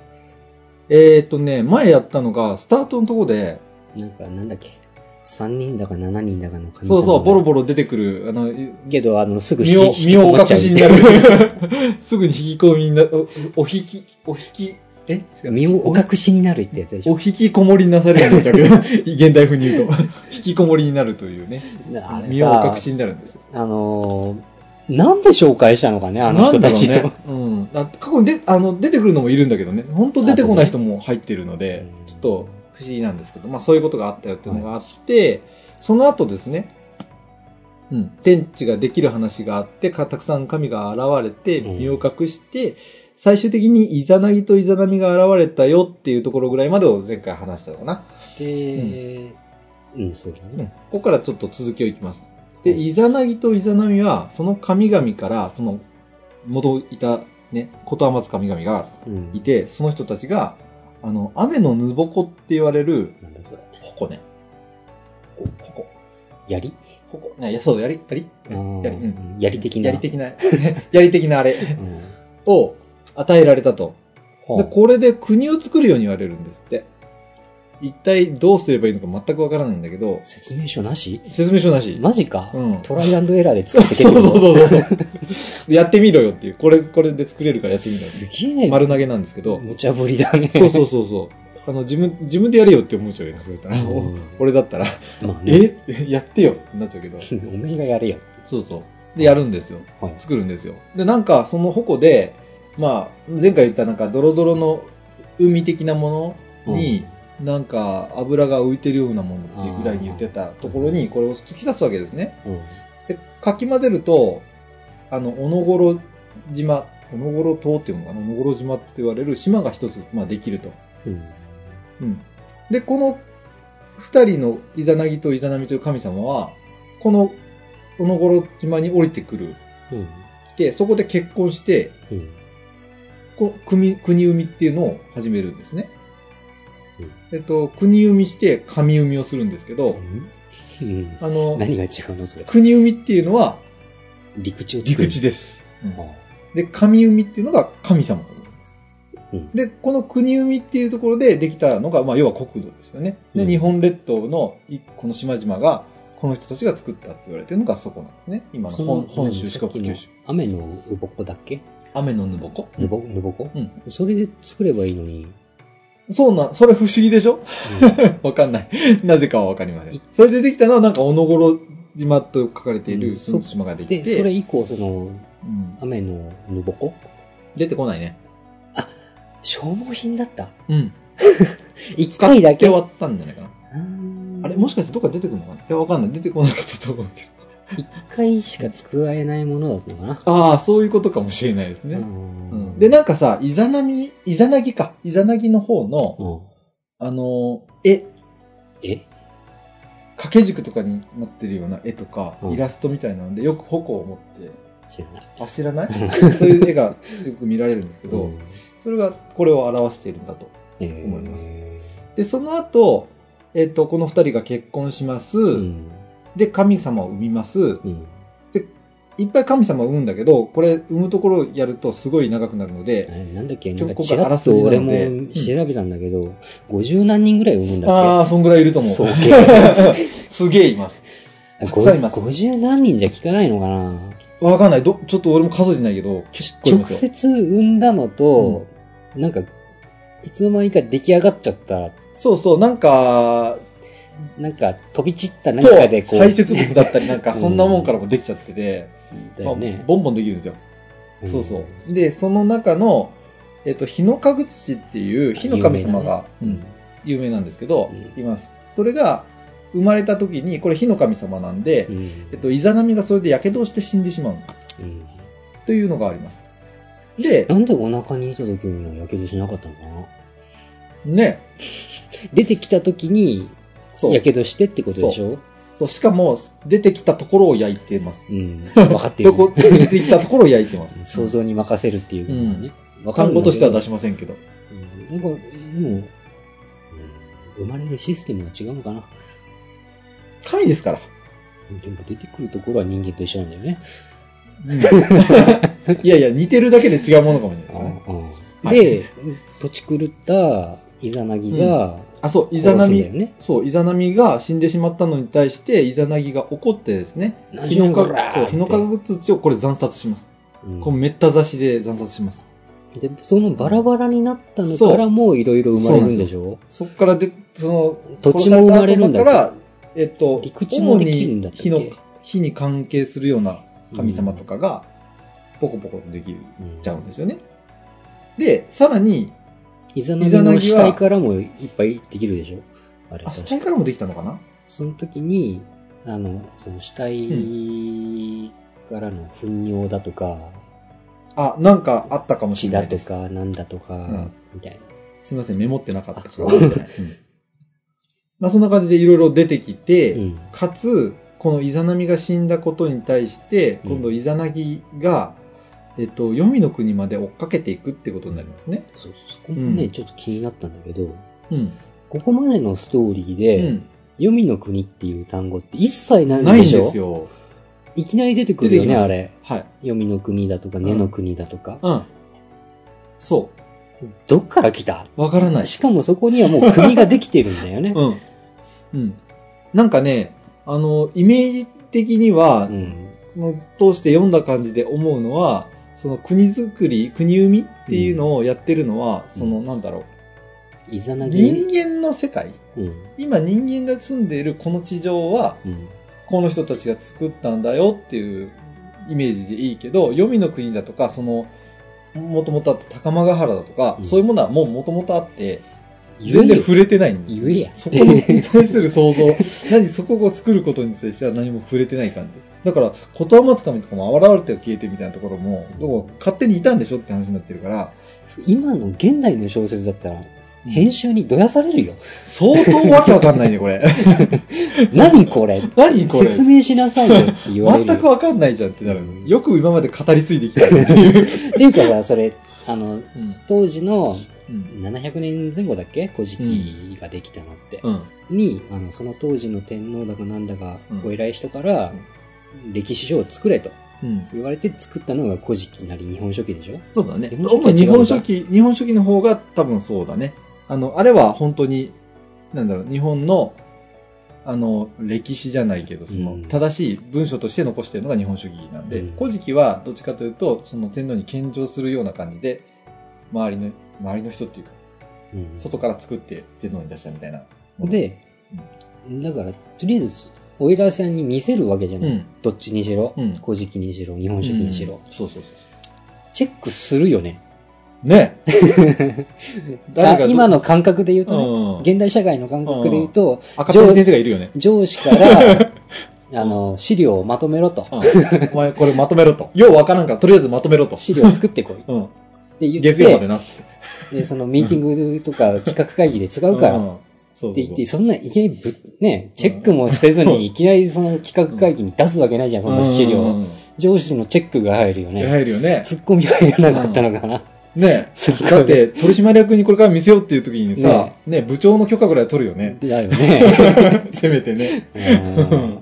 えーっとね、前やったのが、スタートのとこで、なんか、なんだっけ？3人だか7人だかの神様そうそう、ボロボボロ出てくる、あの、けど、あの、すぐ身を、引き身をお隠しになる。すぐに引き込みになる、お、お引き、お引き、え？身をお隠しになるってやつでしょ。お引きこもりになされるんだけど、現代風に言うと、引きこもりになるというね、身をお隠さ、しになるんですよ。あのー、なんで紹介したのかね、あの人たちの。ね。うん。だ過去にで、あの、出てくるのもいるんだけどね。本当出てこない人も入ってるのでうん、ちょっと不思議なんですけど、まあそういうことがあったよっていうのがあって、その後ですね、うん。天地ができる話があって、かたくさん神が現れて、うん身を隠して、最終的にイザナギとイザナミが現れたよっていうところぐらいまでを前回話したのかな。で、うん、そうだうん。ね。ここからちょっと続きをいきます。で、うんイザナギとイザナミは、その神々から、その、元いた、ね、ことあまつ神々がうん。いて、その人たちが、あの、雨のぬぼこって言われる、なんだそれ。矛ね。矛。槍？矛。ね、いや、そう、やり、やりあーやり、うん。槍的な。やり的な、やり的なあれうんを、与えられたと。はで、これで国を作るように言われるんですって。一体どうすればいいのか全くわからないんだけど、説明書なし？説明書なし。マジか、うんトライアンドエラーで作ってそうそうう。そうそう。やってみろよっていう。これ、これで作れるからやってみろすげえ。丸投げなんですけど。無茶ぶりだね。そうそうそうそう。あの、自分、自分でやれよって思っちゃうよね、それだったら。うん俺だったら、まあね。え？やってよってなっちゃうけど。おめえがやれよ。そうそう。で、やるんですよ。はい。作るんですよ。で、なんか、その矛で、まあ、前回言ったなんか、ドロドロの海的なものに、なんか、油が浮いてるようなものっていうぐらいに言ってたところに、これを突き刺すわけですね。うん。で、かき混ぜると、あの、小野頃島、小野頃島っていうのかな、小野頃島って言われる島が一つ、まあ、できると。うん。うん。で、この二人のイザナギとイザナミという神様は、この小野頃島に降りてくる。うん。で、そこで結婚して、うん。こ国、国生みっていうのを始めるんですね。うんえっと、国生みして神生みをするんですけど、うん。あの、何が違うのそれ？国生みっていうのは陸地を陸地です。あで、神生みっていうのが神様です。うんで、この国生みっていうところでできたのが、まあ、要は国土ですよね。で、うん日本列島のいこの島々が、この人たちが作ったって言われてるのがそこなんですね。今のそ本本州、何四国、九州。雨のうぼこだっけ？雨のぬぼこ？ぬぼ、ぬぼこ？うん。それで作ればいいのに。そうなん、それ不思議でしょ？わかんない。なぜかはわかりません。それでできたのはなんか、小野頃島と書かれているうんその島ができで、て、それ以降、その、うん雨のぬぼこ？出てこないね。消耗品だった？うん。一回だけ？て終わったんじゃないかな。ああれ？もしかしてどっか出てくるのかな？いや、わかんない。出てこなかったと思うけど。一回しか使えないものだったのかな ああ、そういうことかもしれないですね。ううんんで、なんかさ、イザナミ、イザナギか。イザナギの方の、うん。あのー、絵、え？掛け軸とかになってるような絵とか、うんイラストみたいなので、よく矛を持って、知らない。あ、知らない？そういう絵がよく見られるんですけど、うんそれがこれを表しているんだと。えー思いますで、その後、えっ、と、この二人が結婚します。うん。で、神様を産みます。うん。いっぱい神様を産むんだけど、これ産むところをやるとすごい長くなるので、なんだっけ？ちょなんかちらっと俺も調べたんだけど、50何人ぐらい産むんだっああ、そんぐらいいると思う。すげえいます。けたくさんいます50何人じゃ効かないのかな？わかんない。ど、ちょっと俺も数えてないけど、結直。接産んだのと、なんか、いつの間にか出来上がっちゃった、そうそう、なんか、なんか飛び散った何そう、かでこう、排泄物だったり なんか、うんそんなもんからもできちゃってて、まあだよね。ボンボンできるんですよ。んそうそう。で、その中の、えっと、日の神土っていう火の神様が、有名だねうん有名なんですけど、うんいます。それが、生まれた時に、これ火の神様なんで、うん。えっと、イザナミがそれで火傷をして死んでしまううんというのがあります。で、なんでお腹にいた時には火傷しなかったのかな？ね、出てきた時に、そう。火傷してってことでしょ？そう、しかも、出てきたところを焼いてます。うん。分かってるど。こ、出てきたところを焼いてます。想像に任せるっていうのはね。わかんだけとしては出しませんけど。うんなんか、もう、うん生まれるシステムが違うのかな？神ですから。でも出てくるところは人間と一緒なんだよね。いやいや、似てるだけで違うものかもしれないで、土地狂ったイザナギが、あ、そう、イザナミ、ね。そう、イザナミが死んでしまったのに対して、イザナギが怒ってですね、何しろヒノカこらーそう、ヒノカグ土をこれ惨殺します。うんこのめった刺しで惨殺します。で、そのバラバラになったのからもいろいろ生まれるんでしょ？そっからで、その、土地も生まれるんだから、えっと、陸地もできるんだっ火の、火に関係するような神様とかが、ポコポコできる、うんちゃうんですよね。で、さらに、イザナギの死体からもいっぱいできるでしょ？あれあ、死体からもできたのかな？その時に、あの、その死体からの糞尿だとか、あ、なんかあったかもし血れないです。だとか、なんだとか、ん。みたいな。すみません、メモってなかったあそう。うん。まあそんな感じでいろいろ出てきて、うん。かつ、このイザナミが死んだことに対して、うん。今度イザナギが、えっと、黄泉の国まで追っかけていくってことになりますね。そうそこもね、うんちょっと気になったんだけど、うん。ここまでのストーリーうで、ん。黄泉の国っていう単語って一切ないんないんでしょですよ。いきなり出てくるよね、あれ。はい。黄泉の国だとか、ん根の国だとか。うん。そどっから来た？う。わからない。しかもそこにはもう国ができてるんだよね。うん。うん。なんかね、あの、イメージ的にはう、ん。の通して読んだ感じで思うのは、その国づくり、国生みっていうのをやってるのは、その、なんだろイザナう。ギ？人間の世界うん。今人間が住んでいるこの地上は、うん。この人たちが作ったんだよっていうイメージでいいけど、黄泉の国だとか、その、もともとあった高間ヶ原だとか、うんそういうものはもうもともとあって、全然触れてないんです言えや。そこに対する想像、何、そこを作ることに対しては何も触れてない感じ。だから、言葉つかみとかも現れては消えてみたいなところも、どこ勝手にいたんでしょって話になってるから、今の現代の小説だったら、編集にどやされるよ。相当わけわかんないね、これ。何これ？何これ？説明しなさいよって言われるよ。全くわかんないじゃんってなるうん。よく今まで語り継いできたねっていう。っていうかさ、それ、あの、うん。当時のうん。700年前後だっけ？古事記ができたのって。うん。に、あの、その当時の天皇だかなんだかうん、お偉い人から、歴史書を作れとうん。言われて作ったのが古事記なり日本書紀でしょ？そうだね。日本書紀は主に日本書紀、日本書紀の方が多分そうだね。あの、あれは本当に、なんだろう、日本の、あの、歴史じゃないけど、その、うん正しい文書として残してるのが日本書紀なんで、うん古事記はどっちかというと、その天皇に献上するような感じで、周りの、周りの人っていうか、うん外から作って天皇に出したみたいな。で、だから、とりあえず、お偉いさんに見せるわけじゃない。うんどっちにしろ、うん古事記にしろ、日本書紀にしろ、うんそうそうそチェックするよね。う。ね今の感覚で言うとね、うん。現代社会の感覚で言うと、赤ペン先生がいるよね。上司から、あの、資料をまとめろと。うんお前これまとめろと。ようわからんから、とりあえずまとめろと。資料を作ってこい。ってうん。言って、月曜までなっつって。で、そのミーティングとか企画会議で使うから、んって言って、そんないきなりぶ、ね、チェックもせずにいきなりその企画会議に出すわけないじゃん、そんな資料。うん上司のチェックが入るよね。入るよね。ツッコミは入らなかったのかな。ね だって、取締役にこれから見せようっていう時にさ、ね部長の許可ぐらい取るよね。だよね。せめてね。うん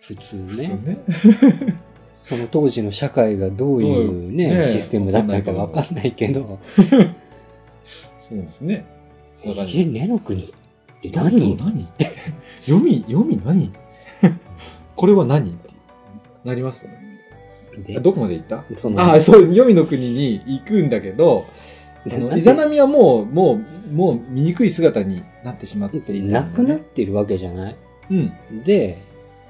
普通ね。そうね。その当時の社会がどういうね、ねシステムだったのかわかんないけど、そうですね。え、じ。根の国って何？何？何 読み、読み何？これは何？ってなりますよね。でどこまで行った？そのああ、そう、読みの国に行くんだけど、イザナミはもう、もう、もう醜い姿になってしまっていなくなってるわけじゃない？うん。で、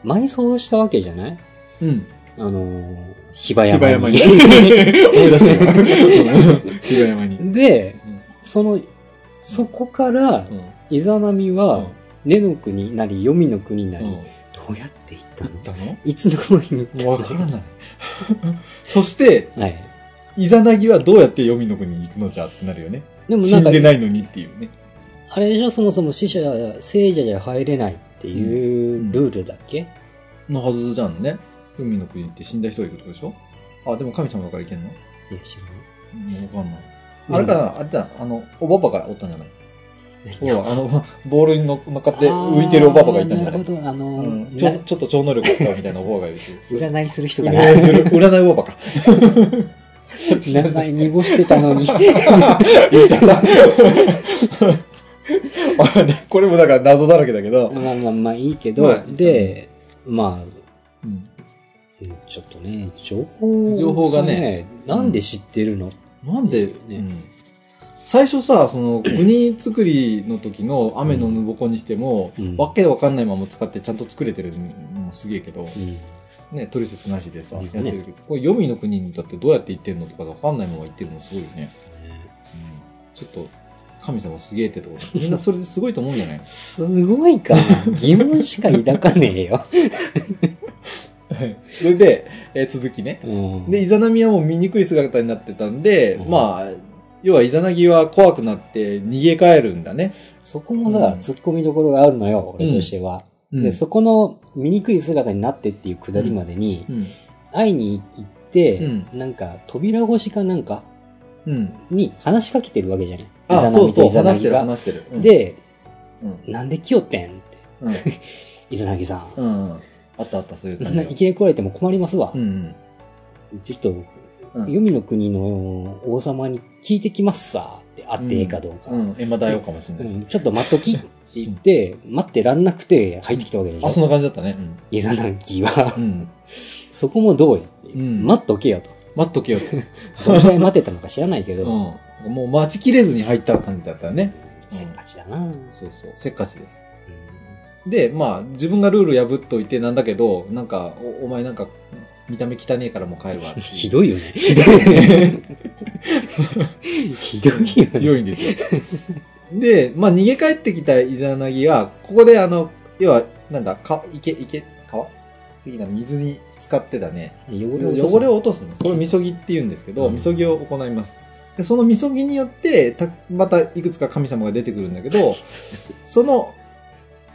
埋葬したわけじゃない？うん。あのー、比婆比山に。婆山に。思い出した今。比婆山に。でうん、その、そこから、イザナミは、根の国なり、黄泉の国なり、うん。どうやって行ったの？行ったの？いつの間に行ったの？わからない。そして、はい。イザナギはどうやって黄泉の国に行くのじゃってなるよね。死でもなんか、んでないのにっていうね。あれでしょ、そもそも死者、聖者じゃ入れないっていうルールだっけ、のはずじゃんね。海の国って死んだ人が行くってことでしょ？あ、でも神様だから行けんの？いや、知らない。もうわかんない。あれかな？あれだなあの、おばばがおったんじゃない？ほら、あの、ボールに乗っかって浮いてるおばばがいたんじゃない？なるほど、あのうんー、ちょ、ちょっと超能力使うみたいなおばばがいるし。占いする人がな。占いする、占いおばばか。名前濁してたのに。言っちゃった。これもだから謎だらけだけど。まあまあまあいいけど、まあで、まあ、ちょっとね、情報情報がね、なんで知ってるの、なんで、ね。うん。最初さ、その、国作りの時の雨のぬぼこにしても、うん。わけわかんないまま使ってちゃんと作れてるのもすげえけど、うん。ね、トリセツなしでさ、うんやってるけど、これ、黄泉の国にだってどうやって行ってんのとかわかんないまま行ってるのすごいよね。うん、ちょっと、神様すげえってところ。みんなそれですごいと思うんじゃない？すごいかな。疑問しか抱かねえよ。は いそれで、えー続きね。うんで、イザナミはもう醜い姿になってたんで、うんまあ、要はイザナギは怖くなって逃げ帰るんだね。そこもさ、うん突っ込みどころがあるのよ、俺としては。で、そこの醜い姿になってっていうくだりまでに、うん。会いに行って、うんなんか、扉越しかなんかうん。に話しかけてるわけじゃない。あ、イザナそうそう、ミとイザナ話してる、ギが。話してる。うん、で、うん。なんで来よってんって。うん。イザナギさん。うん。あったあった、そういう感じ いきなり来られても困りますわ。うん。ちょっと、うん黄泉の国の王様に聞いてきますさって会ってええかどうか。うん。エマ大王かもしれないし。うんちょっと待っときって言って、待ってらんなくて入ってきたわけでしょ。あ、そんな感じだったね。イザナギはう。ん。そこもどうやって、うん待っとけよと。待っとけよと。どのくらい待ってたのか知らないけど、うん。もう待ちきれずに入った感じだったよね。せっかちだな、うんそうそう。せっかちです。で、まあ、自分がルール破っといてなんだけど、なんか、おお前なんか、見た目汚ねえからもう帰るわ。ひどいよね。ひどいね。ひどいよね。ひどいんですよ。で、まあ、逃げ帰ってきたイザナギは、ここであの、要は、なんだ、か、池、池、川？的な水に浸かってたね。汚れを落とす汚れを落とすの。これ、みそぎって言うんですけど、うんみそぎを行います。で、そのみそぎによって、た、またいくつか神様が出てくるんだけど、その、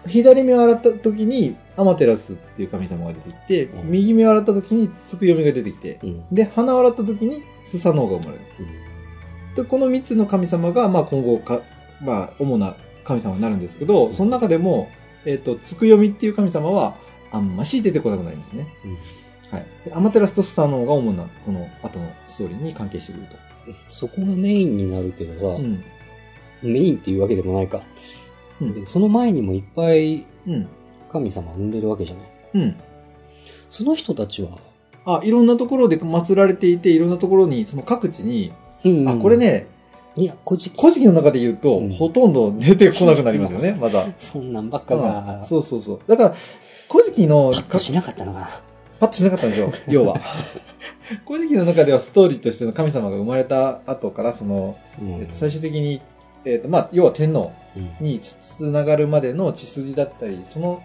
左目を洗った時に、アマテラスっていう神様が出てきて、うん右目を洗った時に、つくよみが出てきて、うんで、鼻を洗った時に、スサノオが生まれる。で、この三つの神様が、まあ今後か、まあ主な神様になるんですけど、その中でも、えっ、と、つくよみっていう神様は、あんまし出てこなくなりますね。うんはい。でアマテラスとスサノオが主な、この後のストーリーに関係してくると。そこがメインになるけどさ、うん。メインっていうわけでもないか。うんでその前にもいっぱいうん。神様産んでるわけじゃない？うん。その人たちは、あ、いろんなところで祀られていて、いろんなところに、その各地に、うんあ、これ。ね、いや、古事記。古事記の中で言うと、うんほとんど出てこなくなりますよね、まだ。そんなんばっかうんが、そうそうそう。だから、古事記の、パッとしなかったのかな？パッとしなかったんですよ、要は。古事記の中ではストーリーとしての神様が生まれた後から、その、うんえっと、最終的に、えっと、まあ、要は天皇うんにつつながるまでの血筋だったり、その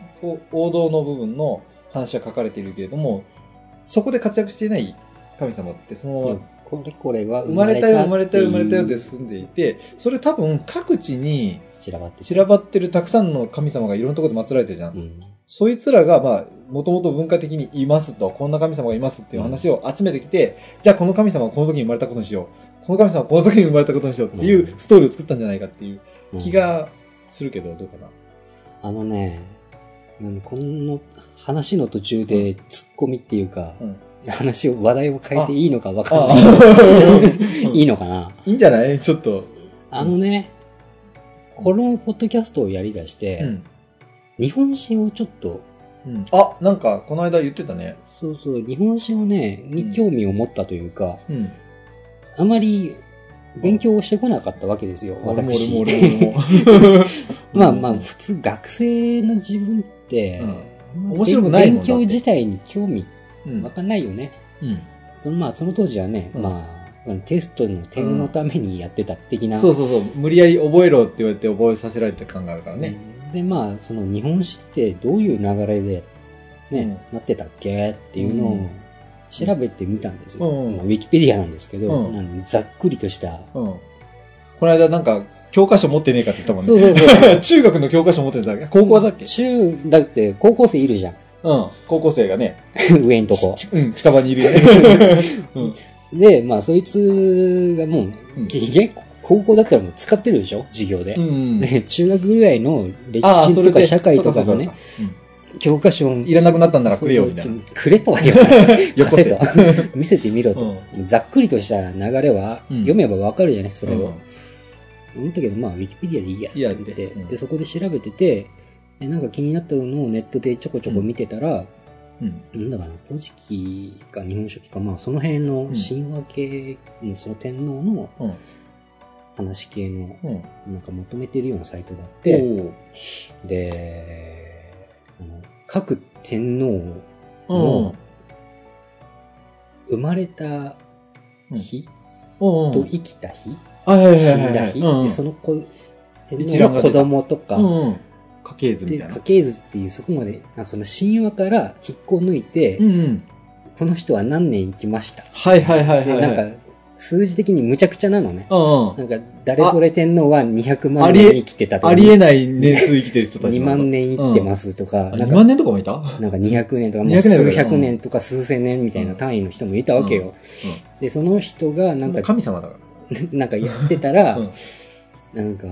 王道の部分の話は書かれているけれども、そこで活躍していない神様って、その、これこれは生まれたよ、生まれたよ、生まれたよってんでいて、それ多分各地に散らばって散らばってるたくさんの神様がいろんなところで祀られてるじゃん。うん。そいつらが、まあ、もともと文化的にいますと、こんな神様がいますっていう話を集めてきて、じゃあこの神様はこの時に生まれたことにしよう。この神様はこの時に生まれたことにしようっていうストーリーを作ったんじゃないかっていううん気。がするけど、どうかな？あのね、うんこの話の途中でツッコミっていうか、うん話を、話題を変えていいのかわかんあない。あ いいのかな？いいんじゃない？ちょっと。あのね、このポッドキャストをやりだして、うん。日本史をちょっと、うん。あ、なんか、この間言ってたね。そうそう、日本史をね、に興味を持ったというか、うん。あまり勉強をしてこなかったわけですよ、私。俺も俺も。まあまあ、普通学生の自分って、うん面白くない勉強自体に興味うんわかんないよね。うん。そのまあ、その当時はね、うんまあ、テストの点のためにやってた的な。そうそうそう。無理やり覚えろって言われて覚えさせられた感があるからね。で、まあ、その日本史ってどういう流れで、ね、なってたっけっていうのをうん調べてみたんですよ。うんまあウィキペディアなんですけど、ざっくりとした。うん。この間なんか、教科書持ってねえかって言ったもんね。そうそうそう。中学の教科書持ってた高校だっけ？中、だって高校生いるじゃん。うん。高校生がね。上んとこ。ちうん、近場にいるよね。うん。で、まあ、そいつがもう、うんげげ高校だったらもう使ってるでしょ？授業で。うん。で中学ぐらいの歴史とか社会とかのね、。教科書いらなくなったんならくれよ、みたいな。くれとは言わない。よこせと。見せてみろと。ざっくりとした流れは、うん読めばわかるじゃない、それうんを。思ったけど、まあ、ウィキペディアでいいやって言って、うんで、そこで調べてて、でなんか気になったのをネットでちょこちょこ見てたら、うん。なんだかな、古事記か日本書紀か、まあ、その辺の神話系、うんその天皇のうん。話系の、うん。なんかまとめてるようなサイトがあっおて、ーで、各天皇うんの。生まれた日うん。と生きた日、死。んだ日、うんで、その子、天一皇の子供とか。家系図みで、たいな家。系図っていうそこまで、あその神話から引っこ抜いて、うんうん。この人は何年生きました？はいはいはいはいで、はい。なんか、数字的にむちゃくちゃなのね。うんうん。なんか、誰それ天皇は200万年生きてたとか、ありえない年数生きてる人たち2万年生きてますとか、あ2なんか万、年とかもいた？なんか200年とか、も200う年数百年とか数千年みたいな単位の人もいたわけよ。で、その人がなんか、神様だか なんかやってたら、うん。なんか、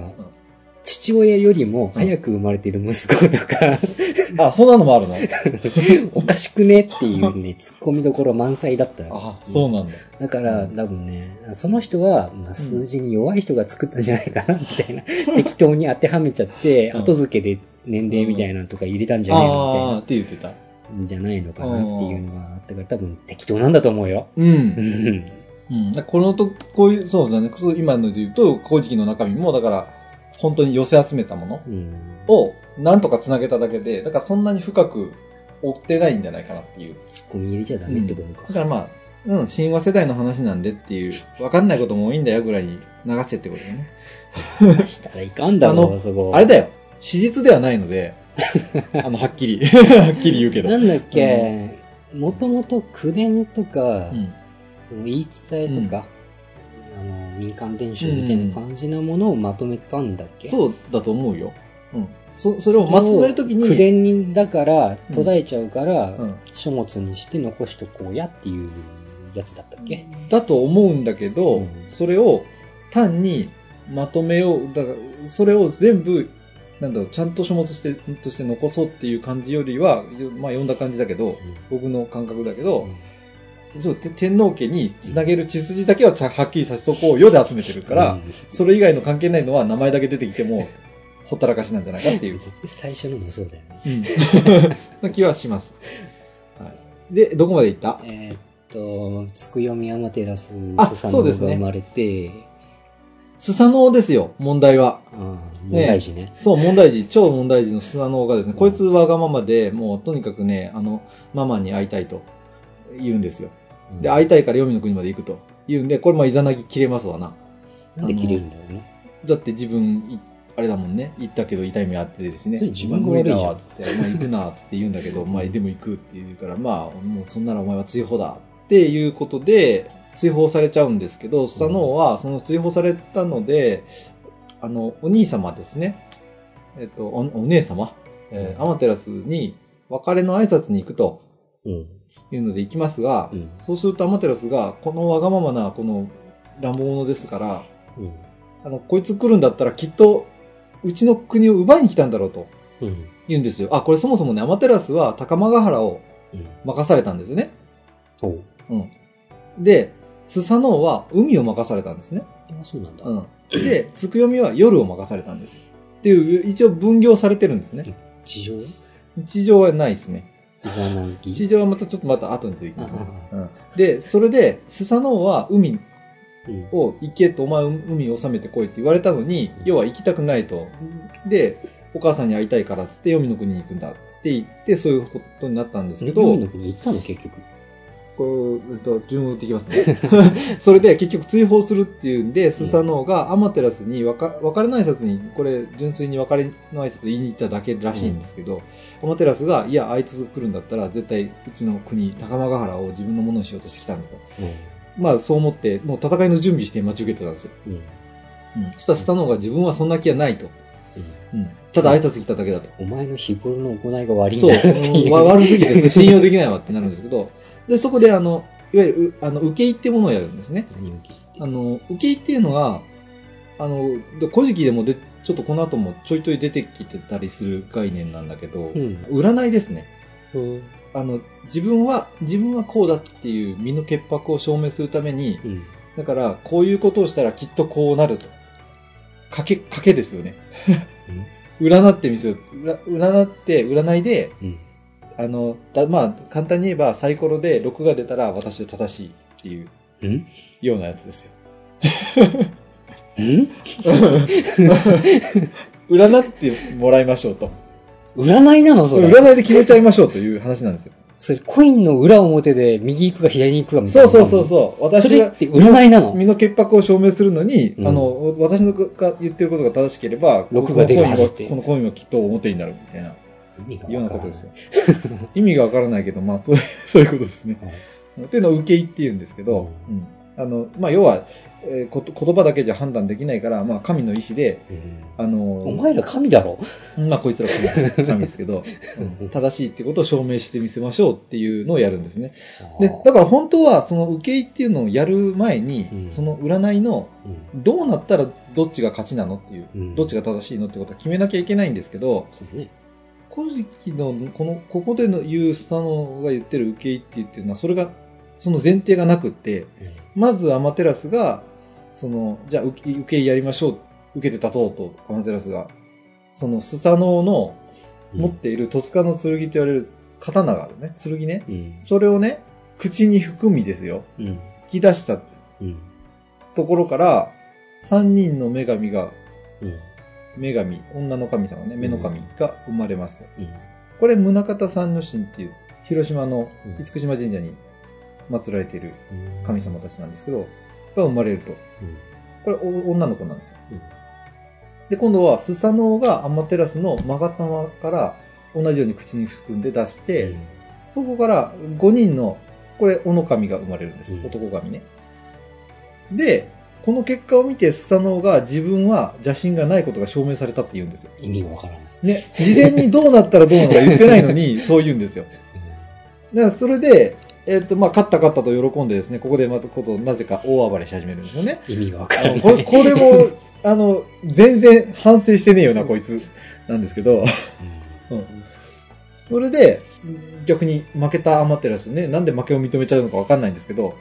父親よりも早く生まれてる息子とか、あ、そんなのもあるの？おかしくねっていうね、突っ込みどころ満載だったよ。あ、そうなんだ。だから、多分ね、その人は、まあ、数字に弱い人が作ったんじゃないかな、みたいな。適当に当てはめちゃって、うん後付けで年齢みたいなのとか入れたんじゃねえのみたいなあーって言ってた。んじゃないのかなっていうのがあったから、多分適当なんだと思うよ。う。うんん。うん。このと、こういう、そうだね。そう今ので言うと、古事記の中身も、だから、本当に寄せ集めたものうん。を、なんとか繋げただけで、だからそんなに深く追ってないんじゃないかなっていう。ツッコミ入れちゃダメってことか。だからまあ、うん、神話世代の話なんでっていう、わかんないことも多いんだよぐらいに流せってことだね。したらいかんだあろう、のそこ。あれだよ。史実ではないので、あの、はっきり、はっきり言うけど。なんだっけ、もともと口伝とか、うん。その言い伝えとか、民間伝承みたいな感じなものをまとめたんだっけ、そうだと思うよ。うん。そ、それをまとめるときに、口伝にだから途絶えちゃうから、うん。書物にして残しとこうやっていうやつだったっけ、だと思うんだけど、うんそれを単にまとめよう、だから、それを全部、なんだろう、ちゃんと書物してとして残そうっていう感じよりは、まあ読んだ感じだけど、僕の感覚だけど、そうて天皇家につなげる血筋だけははっきりさせとこうよで集めてるから、うん。それ以外の関係ないのは名前だけ出てきても、ほったらかしなんじゃないかっていう、最初のもそうだよね。うん、な気はします。はい、で、どこまで行った？えーっと、つくよみアマテラスあスサノそうですね。が生まれて、スサノオですよ、問題は。問題児ね。そう、問題児、超問題児のスサノオがですね、こいつわがままで、もうとにかくね、あの、ママに会いたいと言うんですよ。で、会いたいから黄泉の国まで行くと言うんで、これまあイザナギ切れますわな。なんで切れるんだろうね。だって自分、いあれだもんね、行ったけど痛い目あってるしね。自分がまあ無だわ、つって、まあ行くな、つって言うんだけど、まあでも行くって言うから、まあ、もうそんならお前は追放だ、っていうことで、追放されちゃうんですけど、スサノオは、その追放されたので、あの、お兄様ですね。えっと、おお姉様、えーアマテラスに別れの挨拶に行くとうん。いうので行きますが、うん。そうするとアマテラスが、このわがままな、この乱暴者ですから、うん。あの、こいつ来るんだったらきっと、うちの国を奪いに来たんだろうとうん。言うんですよ。あ、これそもそもね、アマテラスは高間ヶ原をうん。任されたんですよね。おう。うん。で、スサノオは海を任されたんですね。あ、そうなんだ。うん。で、つくよみは夜を任されたんですよ。っていう、一応分業されてるんですね。地上？地上はないですね。地上はまたちょっとまた後に出てきます、あうん。で、それで、スサノオは海うん。を行けと、お前海を収めてこいって言われたのに、要は行きたくないと。で、お母さんに会いたいからっつって、黄泉の国に行くんだっつって言って、そういうことになったんですけど、海の国行ったの結局。こう、えっと、順を打っていきますね。それで結局追放するっていうんで、スサノオがアマテラスにわか別れの挨拶に、これ純粋に別れの挨拶言いに行っただけらしいんですけど、アマテラスが、いや、あいつ来るんだったら絶対うちの国、高間ヶ原を自分のものにしようとしてきたんだと。まあそう思って、もう戦いの準備して待ち受けてたんですよ。うん。うん。うん。そしたらスサノオが自分はそんな気はないと。うんうん。ただ挨拶来ただけだと。お前の日頃の行いが悪いんそう、だよっていう。わ悪すぎて 信用できないわってなるんですけど、で、そこであの、いわゆる、うあの、受け入ってものをやるんですね。何を聞いてあの、受け入っていうのが、あの、で古事記でもで、ちょっとこの後もちょいちょい出てきてたりする概念なんだけど、うん。占いですね。うん。あの、自分は、自分はこうだっていう身の潔白を証明するために、うん。だから、こういうことをしたらきっとこうなると。賭け、賭けですよね。占ってみせよう。占占って、占いで、うん。あの、だまあ、簡単に言えばサイコロで6が出たら私は正しいっていううん？ようなやつですよ。うん？占ってもらいましょうと。占いなのそれ？占いで決めちゃいましょうという話なんですよ。それ、コインの裏表で右行くか左に行くかみたいな。そうそうそうそう。そ私がれって占いなの？身の潔白を証明するのに、うんあの、私のが言ってることが正しければ、六が出るはずってこのコインはきっと表になるみたいな、意味がような。意味がわからないけど、まあ、そういう、そういうことですね。っていうのを受け入って言うんですけど、うんうんあの、まあ、要は、えーこと言葉だけじゃ判断できないから、まあ、神の意志で、あの、お前ら神だろ？まあ、こいつら神です神ですけど、うん。正しいってことを証明してみせましょうっていうのをやるんですね。で、だから本当は、その受け入っていうのをやる前に、うん。その占いの、うん。どうなったらどっちが勝ちなのっていう、うん。どっちが正しいのってことは決めなきゃいけないんですけど、そうね。古事記の、この、ここでの言う、スタノが言ってる受け入っていうのは、それが、その前提がなくって、まずアマテラスが、その、じゃあ受け受けやりましょう、受けて立とうと、アマテラスが、そのスサノオの持っているトスカの剣って言われる刀があるね、剣ね。うん。それをね、口に含みですよ。うん。吹き出したうん。ところから、三人の女神が、うん。女神、女の神様ね、目の神が生まれます。うん。これ、宗像三の神っていう、広島のうん厳島神社に祀られている神様たちなんですけど、が生まれると。これ、お女の子なんですよ。うんで、今度は、スサノオがアマテラスのマガタマから同じように口に含んで出して、そこから5人の、これ、オノ神が生まれるんです。うん男神ね。で、この結果を見て、スサノオが自分は邪神がないことが証明されたって言うんですよ。意味がわからない。ね、事前にどうなったらどうなのか言ってないのに、そう言うんですよ。だからそれで、えっ、と、まあ、勝った勝ったと喜んでですね、ここでまたこと、なぜか大暴れし始めるんですよね。意味がわからない。これこれも、あの、全然反省してねえよな、こいつ。なんですけど、うんそれで、逆に負けたアマテラスね、なんで負けを認めちゃうのかわかんないんですけど、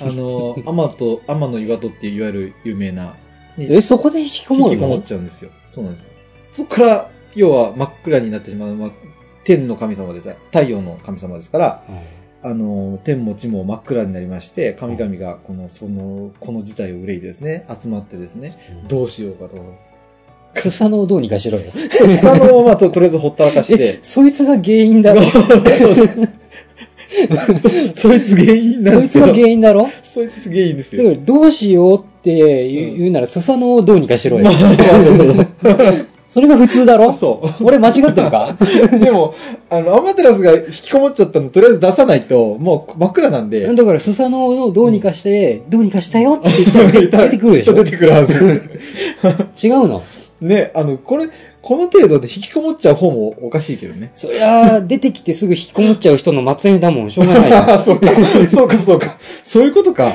あの、アマと、アマの岩戸っていういわゆる有名な、にえ、そこで引きこもる引きこもっのちゃうんですよ。そうなんですよ。そこから、要は真っ暗になってしまう、まあ、天の神様です。太陽の神様ですから、あの、天も地も真っ暗になりまして、神々がこの、その、この事態を憂いですね、集まってですね、どうしようかと。スサノをどうにかしろよ。下のままととりあえずほったらかしえて、そいつが原因だろ。そうそう そいつ原因なんですよそいつが。原因だろ？そいつ原因ですよ。だからどうしようって言う,、言うなら、スサノをどうにかしろよ。それが普通だろ？そ俺間違ってるか？う。でも、あの、アマテラスが引きこもっちゃったの、とりあえず出さないと、もう真っ暗なんで。だから、スサノをどうにかして、どうにかしたよって言ったら出てくるでしょ？出てくるはず。違うの？ね、あの、これ、この程度で引きこもっちゃう方もおかしいけどね。そりゃあ、出てきてすぐ引きこもっちゃう人の末裔だもん、しょうがないよ。ああ、そうか。そうか、そうか。そういうことか。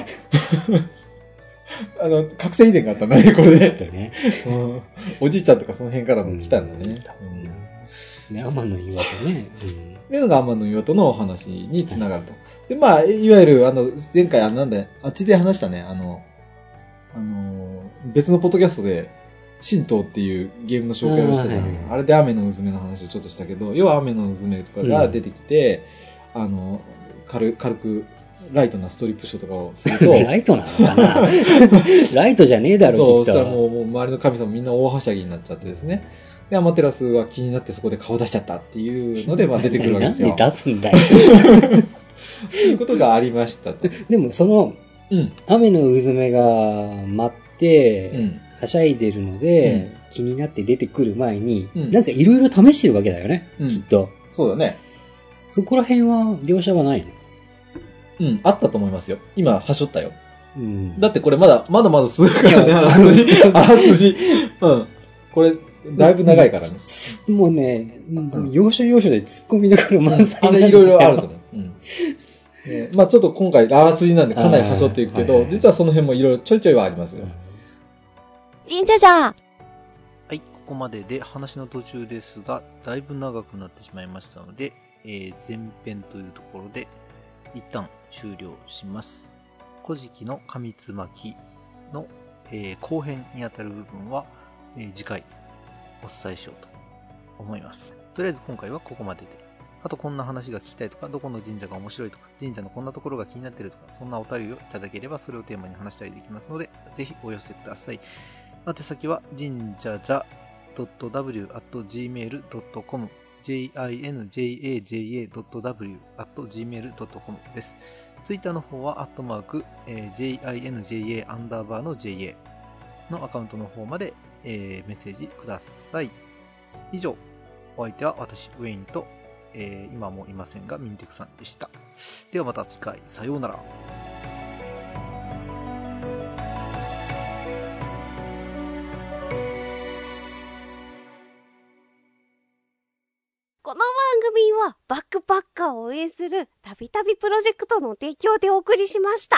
あの、覚醒遺伝があったんだね、これで。ね。うんおじいちゃんとかその辺からも来たんだね。ね、天の岩とね。っていうのが天の岩戸のお話につながると。で、まあ、いわゆる、あの、前回、あのなんだあっちで話したね、あの、あの、別のポッドキャストで、神道っていうゲームの紹介をしたじゃん。うんはいはいあれで雨のうずめの話をちょっとしたけど、要は雨のうずめとかが出てきて、あの、軽軽く、ライトなストリップショーとかをすると、ライトなのかな？ライトじゃねえだろ、そう。そしたらもう、もう周りの神様みんな大はしゃぎになっちゃってですね。で、アマテラスは気になってそこで顔出しちゃったっていうので、まあ出てくるわけですよ。なんで出すんだよ。ということがありましたと。でも、その、うん。雨のうずめが待って、うん。はしゃいでるので、うん気になって出てくる前に、うんなんかいろいろ試してるわけだよね、うんきっと。そうだね。そこら辺は描写はないの？うん。あったと思いますよ。今、はしょったよ。うん。だってこれまだ、まだまだ続くからね、あらすじ。あらすじ。うん。これ、だいぶ長いからね。もうね、ん要所要所で突っ込みどころ満載あれいろいろあると思う。うん。ねまあちょっと今回、あらすじなんでかなりはしょっていくけど、あーはいはい実はその辺もいろいろちょいちょいはありますよ。神社じゃはい、ここまでで話の途中ですが、だいぶ長くなってしまいましたので、えー前編というところで、一旦終了します。古事記の上つまきの、えー後編にあたる部分は、えー次回お伝えしようと思います。とりあえず今回はここまでで。あとこんな話が聞きたいとか、どこの神社が面白いとか、神社のこんなところが気になってるとか、そんなお便りをいただければそれをテーマに話したりできますので、ぜひお寄せください。宛先は、神社じゃ .w.gmail.com jinjaja.w.gmail.com です。ツイッターの方は、アットマーク、え jinja アンダーバーの ja のアカウントの方まで、えーメッセージください。以上、お相手は私、ウェインと、えー今もいませんが、ミンテクさんでした。ではまた次回、さようなら。バックパッカーを応援するたびたびプロジェクトの提供でお送りしました。